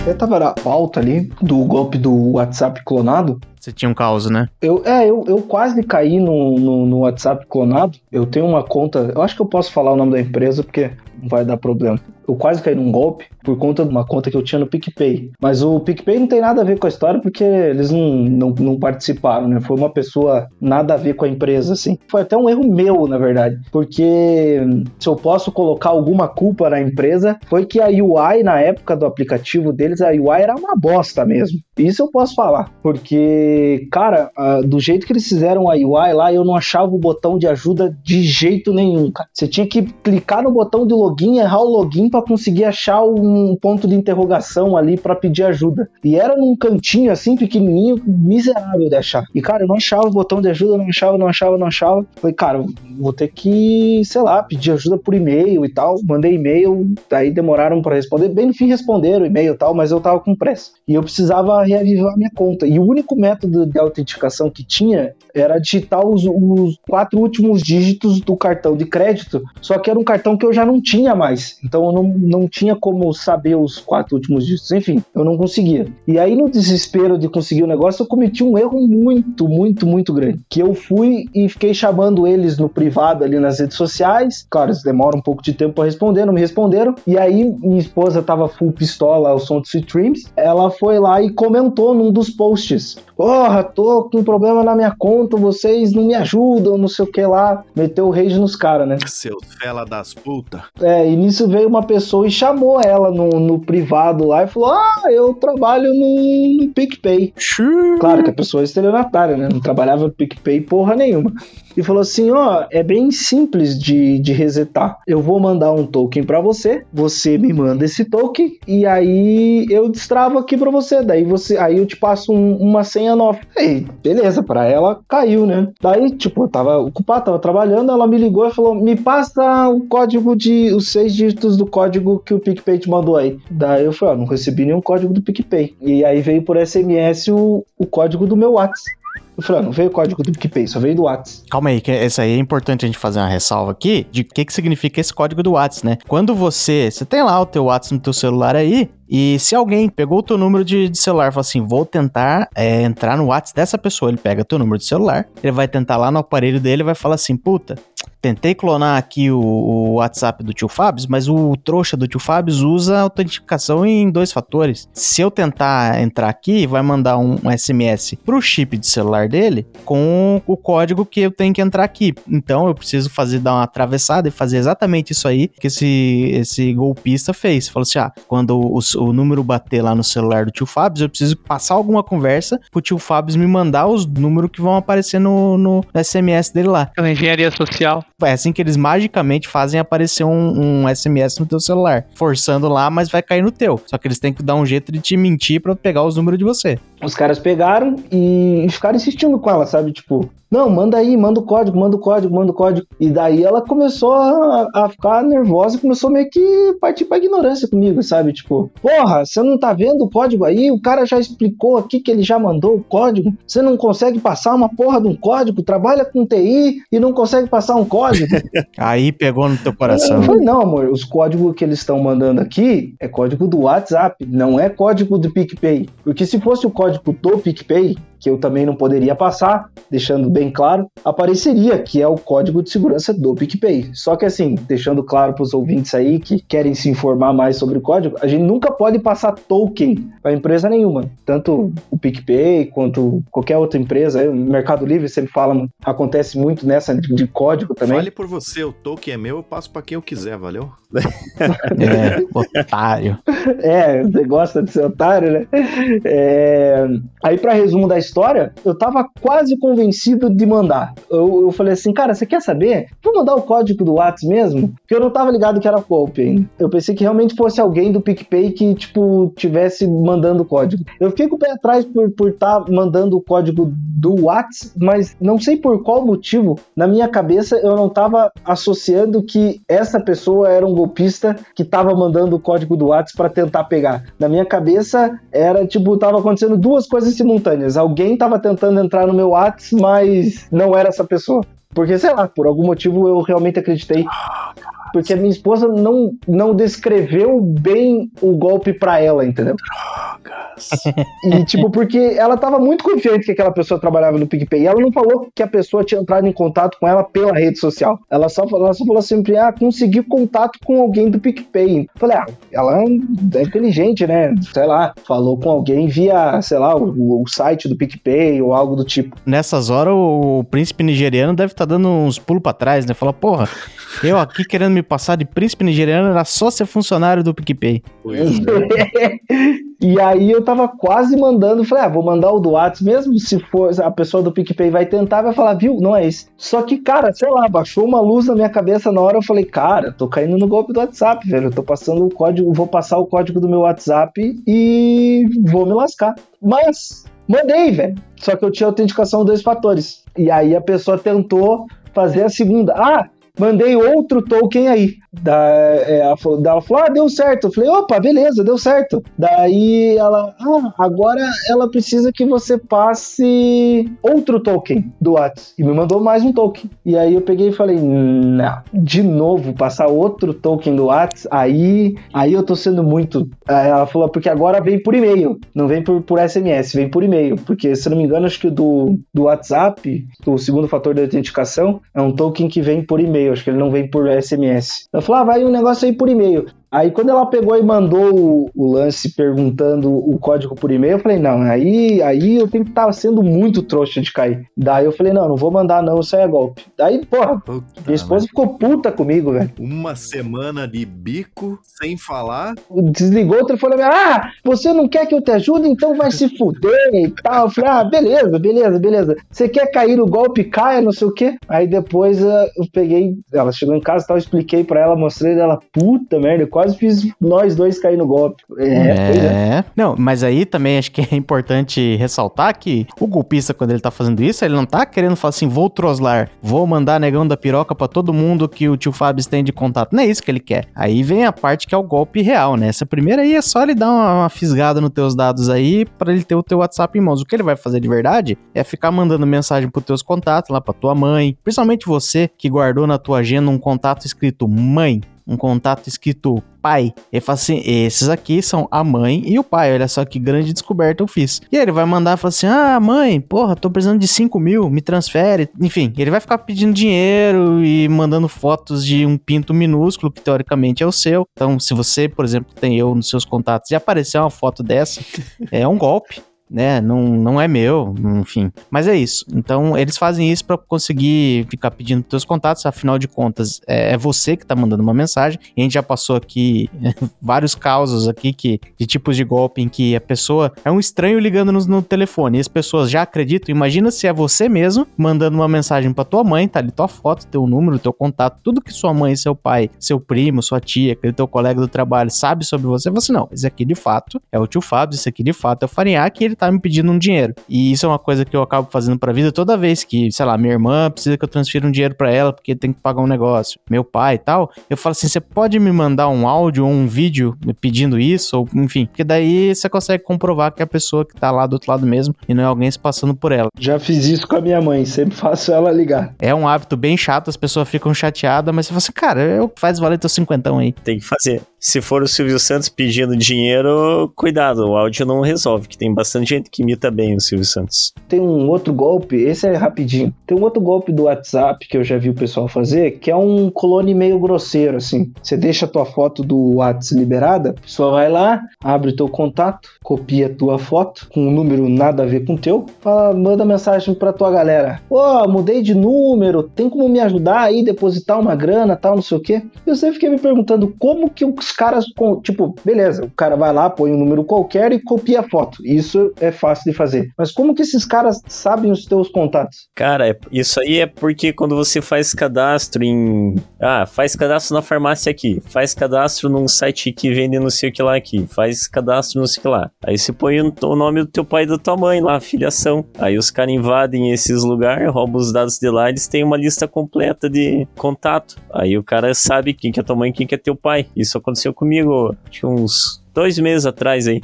Até tava na pauta ali do golpe do WhatsApp clonado. Você tinha um caos, né? Eu, é, eu, eu quase caí no, no, no WhatsApp clonado. Eu tenho uma conta, eu acho que eu posso falar o nome da empresa porque não vai dar problema. Eu quase caí num golpe por conta de uma conta que eu tinha no PicPay. Mas o PicPay não tem nada a ver com a história porque eles não, não, não participaram, né? Foi uma pessoa nada a ver com a empresa, assim. Foi até um erro meu, na verdade. Porque se eu posso colocar alguma culpa na empresa, foi que a UI, na época do aplicativo deles, a UI era uma bosta mesmo. Isso eu posso falar. Porque, cara, do jeito que eles fizeram a UI lá, eu não achava o botão de ajuda de jeito nenhum, cara. Você tinha que clicar no botão de login, errar o login para conseguir achar um ponto de interrogação ali para pedir ajuda. E era num cantinho assim, pequenininho, miserável de achar. E, cara, eu não achava o botão de ajuda, não achava, não achava, não achava. Falei, cara, vou ter que, sei lá, pedir ajuda por e-mail e tal. Mandei e-mail, aí demoraram para responder. Bem no fim responderam o e-mail e tal, mas eu tava com pressa. E eu precisava reavivar minha conta. E o único método de autenticação que tinha era digitar os, os quatro últimos dígitos do cartão de crédito, só que era um cartão que eu já não tinha mais. Então eu não, não tinha como saber os quatro últimos dígitos. Enfim, eu não conseguia. E aí, no desespero de conseguir o negócio, eu cometi um erro muito, muito, muito grande. Que eu fui e fiquei chamando eles no privado ali nas redes sociais. Claro, eles demoram um pouco de tempo para responder, não me responderam. E aí, minha esposa tava full pistola ao som de Sweet Dreams. Ela foi lá e comentou num dos posts: Porra, tô com um problema na minha conta, vocês não me ajudam, não sei o que lá. Meteu o rage nos caras, né? Seus fela das puta. É, e nisso veio uma pessoa e chamou ela no, no privado lá e falou: Ah, eu trabalho no, no PicPay. Claro que a pessoa é estelionatária, né? Não trabalhava no PicPay porra nenhuma e falou assim: ó, é bem simples de, de resetar. Eu vou mandar um token para você, você me manda esse token e aí eu destravo aqui para você. Daí você, aí eu te passo um, uma senha nova. Aí, beleza, para ela caiu, né? Daí, tipo, eu tava ocupado, tava trabalhando, ela me ligou e falou: me passa o código de os seis dígitos do código que o PicPay te mandou aí. Daí eu falei: ó, não recebi nenhum código do PicPay. E aí veio por SMS o, o código do meu WhatsApp. Eu falei, ah, não veio o código do PicPay, só veio do WhatsApp. Calma aí, que essa aí é importante a gente fazer uma ressalva aqui de o que, que significa esse código do WhatsApp, né? Quando você, você tem lá o teu WhatsApp no teu celular aí, e se alguém pegou o teu número de, de celular e falou assim, vou tentar é, entrar no WhatsApp dessa pessoa, ele pega teu número de celular, ele vai tentar lá no aparelho dele e vai falar assim, puta, tentei clonar aqui o, o, WhatsApp do tio Fábio, mas o trouxa do tio Fábio usa autenticação em dois fatores. Se eu tentar entrar aqui, vai mandar um, SMS pro chip de celular dele com o código que eu tenho que entrar aqui. Então eu preciso fazer dar uma atravessada e fazer exatamente isso aí que esse, esse golpista fez. Falou assim: ah, quando o, o número bater lá no celular do tio Fábio, eu preciso passar alguma conversa pro tio Fábio me mandar os números que vão aparecer no, no SMS dele lá. Pela engenharia social. É assim que eles magicamente fazem aparecer um, um, SMS no teu celular. Forçando lá, mas vai cair no teu. Só que eles têm que dar um jeito de te mentir para pegar os números de você. Os caras pegaram e ficaram insistindo com ela, sabe? Tipo, não, manda aí, manda o código, manda o código, manda o código. E daí ela começou a, a ficar nervosa começou meio que partir pra ignorância comigo, sabe? Tipo, porra, você não tá vendo o código aí? O cara já explicou aqui que ele já mandou o código. Você não consegue passar uma porra de um código, trabalha com TI e não consegue passar um código. *laughs* aí pegou no teu coração. Eu falei, não, amor, os códigos que eles estão mandando aqui é código do WhatsApp, não é código do PicPay. Porque se fosse o código do PicPay, que eu também não poderia passar, deixando bem claro, apareceria que é o código de segurança do PicPay. Só que assim, deixando claro para os ouvintes aí que querem se informar mais sobre o código, a gente nunca pode passar token para empresa nenhuma, tanto o PicPay quanto qualquer outra empresa. O Mercado Livre sempre fala, acontece muito nessa de código também. Fale por você, o token é meu, eu passo para quem eu quiser, valeu? *laughs* é, otário. *laughs* É, você gosta de ser otário, né? É... Aí para resumo da história, eu tava quase convencido de mandar. Eu, eu falei assim, cara, você quer saber? Vou mandar o código do WhatsApp mesmo? Porque eu não tava ligado que era golpe? Eu pensei que realmente fosse alguém do PicPay que, tipo, tivesse mandando o código. Eu fiquei com o pé atrás por estar tá mandando o código do WhatsApp, mas não sei por qual motivo, na minha cabeça eu não tava associando que essa pessoa era um golpista que tava mandando o código do WhatsApp para tentar pegar. Na minha cabeça era, tipo, tava acontecendo duas coisas simultâneas. Alguém alguém estava tentando entrar no meu WhatsApp, mas não era essa pessoa. Porque, sei lá, por algum motivo eu realmente acreditei. Porque a minha esposa não, não descreveu bem o golpe para ela, entendeu? E, tipo, porque ela tava muito confiante que aquela pessoa trabalhava no PicPay. E ela não falou que a pessoa tinha entrado em contato com ela pela rede social. Ela só falou, ela só falou sempre, ah, consegui contato com alguém do PicPay. Falei, ah, ela é inteligente, né? Sei lá, falou com alguém via, sei lá, o, o site do PicPay ou algo do tipo. Nessas horas, o, príncipe nigeriano deve estar dando uns pulos pra trás, né? Fala, porra, eu aqui querendo me passar de príncipe nigeriano era só ser funcionário do PicPay. *laughs* E aí eu tava quase mandando, falei, ah, vou mandar o do WhatsApp, mesmo se for a pessoa do PicPay vai tentar, vai falar, viu, não é isso. Só que, cara, sei lá, baixou uma luz na minha cabeça na hora, eu falei, cara, tô caindo no golpe do WhatsApp, velho, eu tô passando o código, vou passar o código do meu WhatsApp e vou me lascar. Mas, mandei, velho. Só que eu tinha autenticação dois fatores. E aí a pessoa tentou fazer a segunda. Ah, mandei outro token aí. Da, é, ela, falou, ah, deu certo. Eu falei, opa, beleza, deu certo. Daí ela, ah, agora ela precisa que você passe outro token do WhatsApp. E me mandou mais um token. E aí eu peguei e falei, não, de novo, passar outro token do WhatsApp, aí, aí eu tô sendo muito. Aí ela falou, porque agora vem por e-mail, não vem por, por SMS, vem por e-mail. Porque, se não me engano, acho que do, do WhatsApp, o segundo fator de autenticação, é um token que vem por e-mail, acho que ele não vem por SMS. Eu falei, ah, vai um negócio aí por e-mail. Aí quando ela pegou e mandou o, o, lance perguntando o código por e-mail, eu falei, não, aí, aí eu tenho que estar tá sendo muito trouxa de cair. Daí eu falei, não, não vou mandar não, isso aí é golpe. Daí, porra, Puta minha esposa ficou puta comigo, velho. Uma semana de bico, sem falar. Desligou o telefone, ah, você não quer que eu te ajude? Então vai se fuder e tal. Eu falei, ah, beleza, beleza, beleza. Você quer cair no golpe, caia, não sei o quê. Aí depois uh, eu peguei, ela chegou em casa e tal, expliquei pra ela, mostrei dela, puta merda, quase fiz nós dois cair no golpe. É, é. é. Não, mas aí também acho que é importante ressaltar que o golpista, quando ele tá fazendo isso, ele não tá querendo falar assim, vou troslar, vou mandar negão da piroca para todo mundo que o tio Fábio tem de contato. Não é isso que ele quer. Aí vem a parte que é o golpe real, né? Essa primeira aí é só ele dar uma, uma fisgada nos teus dados aí para ele ter o teu WhatsApp em mãos. O que ele vai fazer de verdade é ficar mandando mensagem pros teus contatos lá pra tua mãe, principalmente você que guardou na tua agenda um contato escrito mãe um contato escrito pai. Ele fala assim: esses aqui são a mãe e o pai. Olha só que grande descoberta eu fiz. E aí ele vai mandar e fala assim: ah, mãe, porra, tô precisando de 5 mil, me transfere. Enfim, ele vai ficar pedindo dinheiro e mandando fotos de um pinto minúsculo, que teoricamente é o seu. Então, se você, por exemplo, tem eu nos seus contatos e aparecer uma foto dessa, *laughs* é um golpe né? Não, não é meu, enfim. Mas é isso. Então, eles fazem isso para conseguir ficar pedindo teus contatos, afinal de contas, é, é, você que tá mandando uma mensagem. E a gente já passou aqui *laughs* vários casos aqui que, de tipos de golpe em que a pessoa é um estranho ligando no, no telefone e as pessoas já acreditam. Imagina se é você mesmo mandando uma mensagem para tua mãe, tá ali tua foto, teu número, teu contato, tudo que sua mãe, seu pai, seu primo, sua tia, aquele teu colega do trabalho sabe sobre você. Você não, esse aqui de fato é o tio Fábio, esse aqui de fato é o Farinhaque ele tá me pedindo um dinheiro. E isso é uma coisa que eu acabo fazendo pra vida toda vez que, sei lá, minha irmã precisa que eu transfira um dinheiro para ela porque tem que pagar um negócio. Meu pai e tal, eu falo assim: você pode me mandar um áudio ou um vídeo pedindo isso, ou enfim, porque daí você consegue comprovar que é a pessoa que tá lá do outro lado mesmo e não é alguém se passando por ela. Já fiz isso com a minha mãe, sempre faço ela ligar. É um hábito bem chato, as pessoas ficam chateadas, mas você fala assim, cara, eu faz valer teu cinquentão aí. Tem que fazer. Se for o Silvio Santos pedindo dinheiro, cuidado, o áudio não resolve, que tem bastante gente que imita bem o Silvio Santos. Tem um outro golpe, esse é rapidinho. Tem um outro golpe do WhatsApp que eu já vi o pessoal fazer, que é um clone meio grosseiro, assim. Você deixa a tua foto do WhatsApp liberada, a pessoa vai lá, abre o teu contato, copia a tua foto com um número nada a ver com o teu, fala, manda mensagem pra tua galera. Ô, oh, mudei de número, tem como me ajudar aí, depositar uma grana, tal, não sei o quê. Eu sempre fiquei me perguntando como que os caras, tipo, beleza, o cara vai lá, põe um número qualquer e copia a foto. Isso é fácil de fazer. Mas como que esses caras sabem os teus contatos? Cara, é, isso aí é porque quando você faz cadastro em. Ah, faz cadastro na farmácia aqui, faz cadastro num site que vende não sei o que lá aqui, faz cadastro não sei o que lá. Aí você põe o nome do teu pai e da tua mãe lá, filiação. Aí os caras invadem esses lugares, roubam os dados de lá, eles têm uma lista completa de contato. Aí o cara sabe quem que é tua mãe e quem que é teu pai. Isso aconteceu comigo, uns dois meses atrás aí.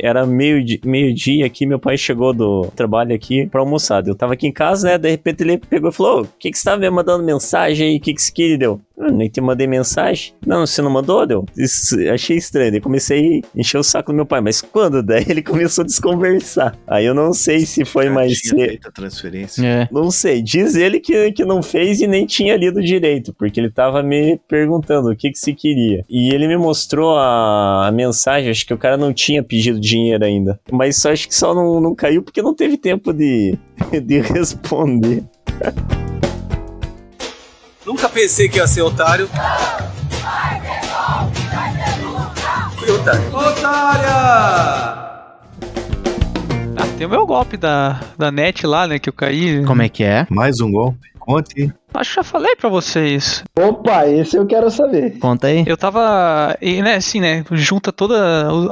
Era meio-dia meio dia aqui, meu pai chegou do trabalho aqui pra almoçar. Eu tava aqui em casa, né? De repente ele pegou e falou: O que, que você tava me mandando mensagem aí? O que, que você queria? Deu? Eu nem te mandei mensagem. Não, você não mandou, deu? Isso, achei estranho. Daí comecei a encher o saco do meu pai. Mas quando? Daí *laughs* ele começou a desconversar. Aí eu não sei se foi Já mais tinha cedo. a transferência. É. Não sei, diz ele que, que não fez e nem tinha lido direito, porque ele tava me perguntando o que que se queria. E ele me mostrou a, a mensagem, acho que o cara não tinha pedido dinheiro ainda. Mas só acho que só não, não caiu porque não teve tempo de, *laughs* de responder. *laughs* Nunca pensei que ia ser otário. Fui otário. Otária! Ah, tem o meu golpe da, da net lá, né? Que eu caí. Como é que é? Mais um golpe. Conte. Acho que já falei pra vocês. Opa, esse eu quero saber. Conta aí. Eu tava. E, né, assim, né? Junta todas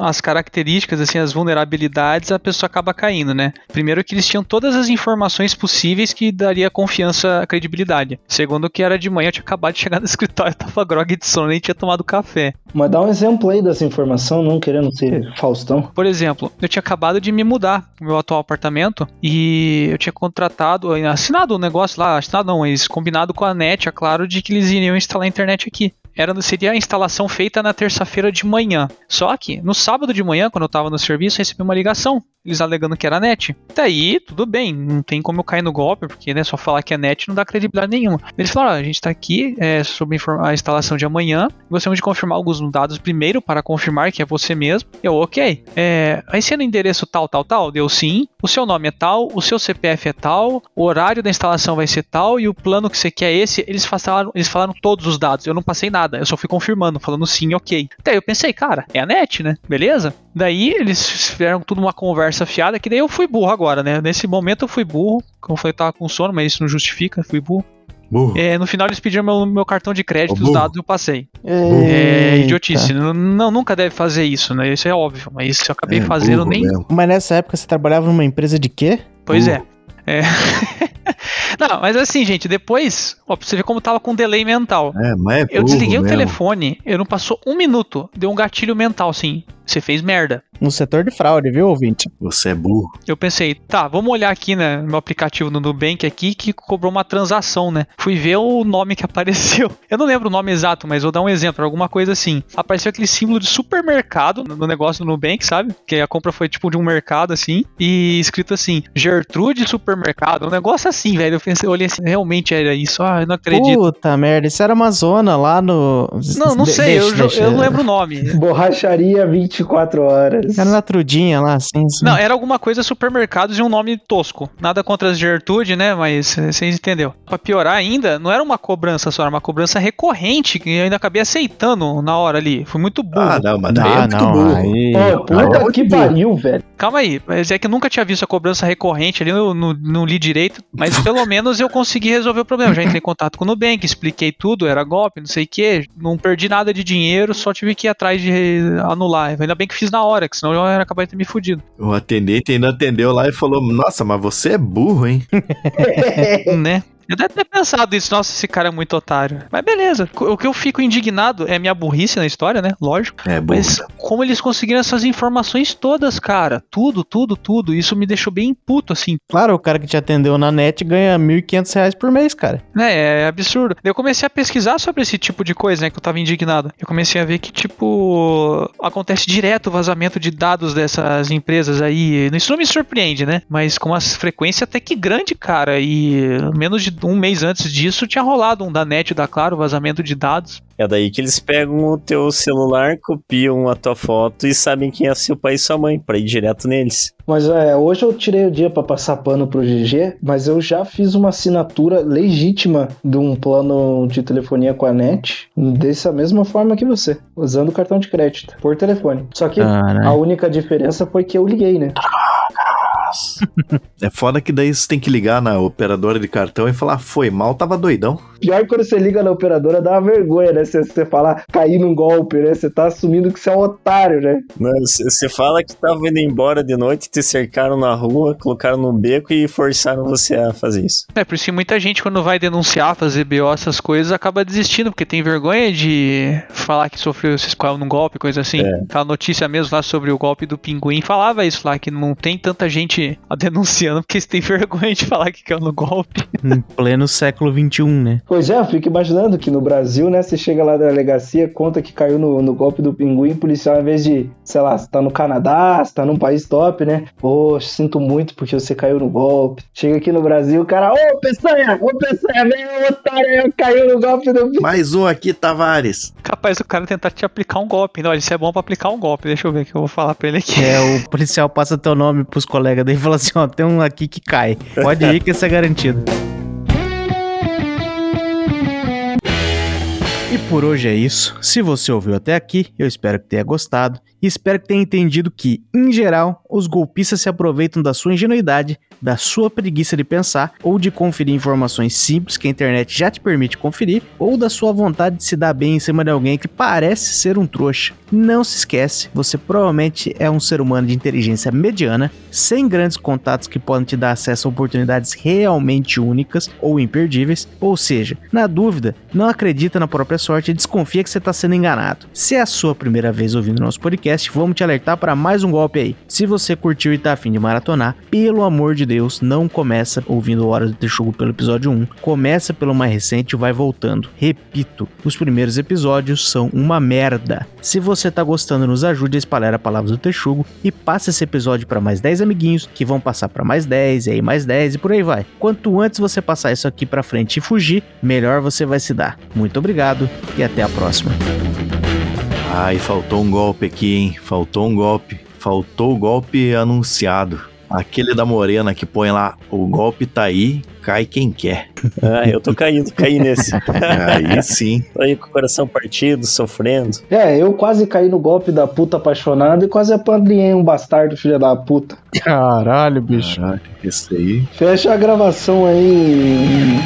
as características, assim, as vulnerabilidades, a pessoa acaba caindo, né? Primeiro que eles tinham todas as informações possíveis que daria confiança, credibilidade. Segundo que era de manhã, eu tinha acabado de chegar no *laughs* escritório, tava grog de sono, nem tinha tomado café. Mas dá um exemplo aí dessa informação, não querendo ser Faustão. Por exemplo, eu tinha acabado de me mudar pro meu atual apartamento e eu tinha contratado, assinado um negócio lá, assinado não, mas combinado com a NET, é claro, de que eles iriam instalar a internet aqui. Era, seria a instalação feita na terça-feira de manhã. Só que no sábado de manhã, quando eu tava no serviço, recebi uma ligação. Eles alegando que era net. Daí, tudo bem, não tem como eu cair no golpe, porque né, só falar que é net não dá credibilidade nenhuma. Eles falaram: "Ó, a gente tá aqui é, sobre a instalação de amanhã. Gostaríamos de confirmar alguns dados primeiro para confirmar que é você mesmo. Eu, ok. É, aí no endereço tal, tal, tal? Deu sim. O seu nome é tal, o seu CPF é tal, o horário da instalação vai ser tal e o plano que você quer é esse. Eles falaram, eles falaram todos os dados. Eu não passei nada, eu só fui confirmando, falando sim, ok. Daí eu pensei, cara, é a net, né? Beleza? Daí eles fizeram tudo uma conversa fiada, que daí eu fui burro agora, né? Nesse momento eu fui burro. Como eu falei, eu tava com sono, mas isso não justifica, fui burro. Burro. É, no final eles pediram meu, meu cartão de crédito, Ô, os dados eu passei. É idiotice. Não, não, nunca deve fazer isso, né? Isso é óbvio, mas isso eu acabei É, fazendo nem. mesmo. Mas nessa época você trabalhava numa empresa de quê? Pois burro. é. É. *laughs* não, mas assim, gente, depois, ó, pra você ver como tava com delay mental. É, mas é Eu desliguei o mesmo. telefone, eu não passou um minuto, deu um gatilho mental, assim. Você fez merda. No setor de fraude, viu, ouvinte? Você é burro. Eu pensei, tá, vamos olhar aqui né, no meu aplicativo do Nubank aqui que cobrou uma transação, né? Fui ver o nome que *laughs* apareceu. Eu não lembro o nome exato, mas vou dar um exemplo, alguma coisa assim. Apareceu aquele símbolo de supermercado no no negócio do Nubank, sabe? Que a compra foi tipo de um mercado assim, e escrito assim, Gertrude Supermercado, um negócio assim, velho. Eu pensei, eu olhei assim, realmente era isso. Ah, eu não acredito. Puta merda, isso era uma zona lá no. não, não De- sei, eu, deixa, jo- deixa. eu não lembro o nome. *laughs* Borracharia 24 horas. Era na Trudinha lá, assim. assim. Não, era alguma coisa supermercados e um nome tosco. Nada contra as Gertrude, né? Mas vocês entenderam. Pra piorar ainda, não era uma cobrança só, era uma cobrança recorrente que eu ainda acabei aceitando na hora ali. Foi muito burro. Ah, não, mas Ah, muito não, burro. aí. Pô, puta Aí é que pariu, velho. Calma aí, mas é que eu nunca tinha visto a cobrança recorrente ali, eu não, não li direito, mas *laughs* pelo menos eu consegui resolver o problema. Já entrei em contato com o Nubank, expliquei tudo, era golpe, não sei o que, não perdi nada de dinheiro, só tive que ir atrás de anular. Ainda bem que fiz na hora, que senão eu ia acabar de ter me fudido. O atendente ainda atendeu lá e falou: Nossa, mas você é burro, hein? *laughs* né? Eu deve ter pensado isso, nossa, esse cara é muito otário. Mas beleza, o que eu fico indignado é a minha burrice na história, né? Lógico. É burro. Mas como eles conseguiram essas informações todas, cara? Tudo, tudo, tudo. Isso me deixou bem puto, assim. Claro, o cara que te atendeu na net ganha 1.500 reais por mês, cara. né? É absurdo. Daí eu comecei a pesquisar sobre esse tipo de coisa, né? Que eu tava indignado. Eu comecei a ver que, tipo, acontece direto o vazamento de dados dessas empresas aí. Isso não me surpreende, né? Mas com uma frequência até que grande, cara. E menos de um mês antes disso tinha rolado um da net da Claro, vazamento de dados. É daí que eles pegam o teu celular, copiam a tua foto e sabem quem é seu pai e sua mãe, pra ir direto neles. Mas é, hoje eu tirei o dia pra passar pano pro GG, mas eu já fiz uma assinatura legítima de um plano de telefonia com a NET, dessa mesma forma que você, usando o cartão de crédito, por telefone. Só que Caralho. a única diferença foi que eu liguei, né? É foda que daí você tem que ligar na operadora de cartão e falar: Foi mal, tava doidão. Pior que quando você liga na operadora, dá uma vergonha, né? Você, você falar, cair num golpe, né? Você tá assumindo que você é um otário, né? Você fala que tava indo embora de noite, te cercaram na rua, colocaram num beco e forçaram você a fazer isso. É, por isso que muita gente, quando vai denunciar, fazer BO, essas coisas, acaba desistindo, porque tem vergonha de falar que sofreu, se escolheu num golpe, coisa assim. É. Aquela notícia mesmo lá sobre o golpe do pinguim falava isso lá, que não tem tanta gente Ó, denunciando porque você tem vergonha de falar que caiu no golpe. *laughs* Em pleno século XXI, né? Pois é, eu fico imaginando que no Brasil, né, você chega lá da delegacia, conta que caiu no, no golpe do pinguim, o policial, ao invés de, sei lá, você tá no Canadá, você tá num país top, né? Poxa, sinto muito porque você caiu no golpe. Chega aqui no Brasil, o cara, ô Peçanha, ô Peçanha, vem, otário, caiu no golpe do Mais um aqui, Tavares. Capaz do cara tentar te aplicar um golpe. Não, isso é bom pra aplicar um golpe. Deixa eu ver o que eu vou falar pra ele aqui. É, o policial passa teu nome pros colegas dele e fala assim, ó, tem um aqui que cai. Pode ir que esse é garantido. E por hoje é isso. Se você ouviu até aqui, eu espero que tenha gostado e espero que tenha entendido que, em geral, os golpistas se aproveitam da sua ingenuidade, da sua preguiça de pensar ou de conferir informações simples que a internet já te permite conferir, ou da sua vontade de se dar bem em cima de alguém que parece ser um trouxa. Não se esquece, você provavelmente é um ser humano de inteligência mediana, sem grandes contatos que podem te dar acesso a oportunidades realmente únicas ou imperdíveis, ou seja, na dúvida, não acredita na própria sorte e desconfia que você está sendo enganado. Se é a sua primeira vez ouvindo nosso podcast, vamos te alertar para mais um golpe aí. Se você curtiu e tá afim de maratonar, pelo amor de Deus, não começa ouvindo Hora do Texugo pelo episódio 1, começa pelo mais recente e vai voltando. Repito, os primeiros episódios são uma merda. Se você tá gostando, nos ajude a espalhar a palavra do Texugo e passe esse episódio para mais 10 amiguinhos, que vão passar para mais 10, e aí mais 10 e por aí vai. Quanto antes você passar isso aqui para frente e fugir, melhor você vai se dar. Muito obrigado e até a próxima. Ai, faltou um golpe aqui, hein? Faltou um golpe. Faltou o golpe anunciado. Aquele da morena que põe lá, o golpe tá aí, cai quem quer. *laughs* Ah, eu tô caindo, caí nesse. *laughs* Aí sim. Tô aí com o coração partido, sofrendo. É, eu quase caí no golpe da puta apaixonada e quase apadrinhei um bastardo, filha da puta. Caralho, bicho. Caraca, esse aí. Fecha a gravação aí.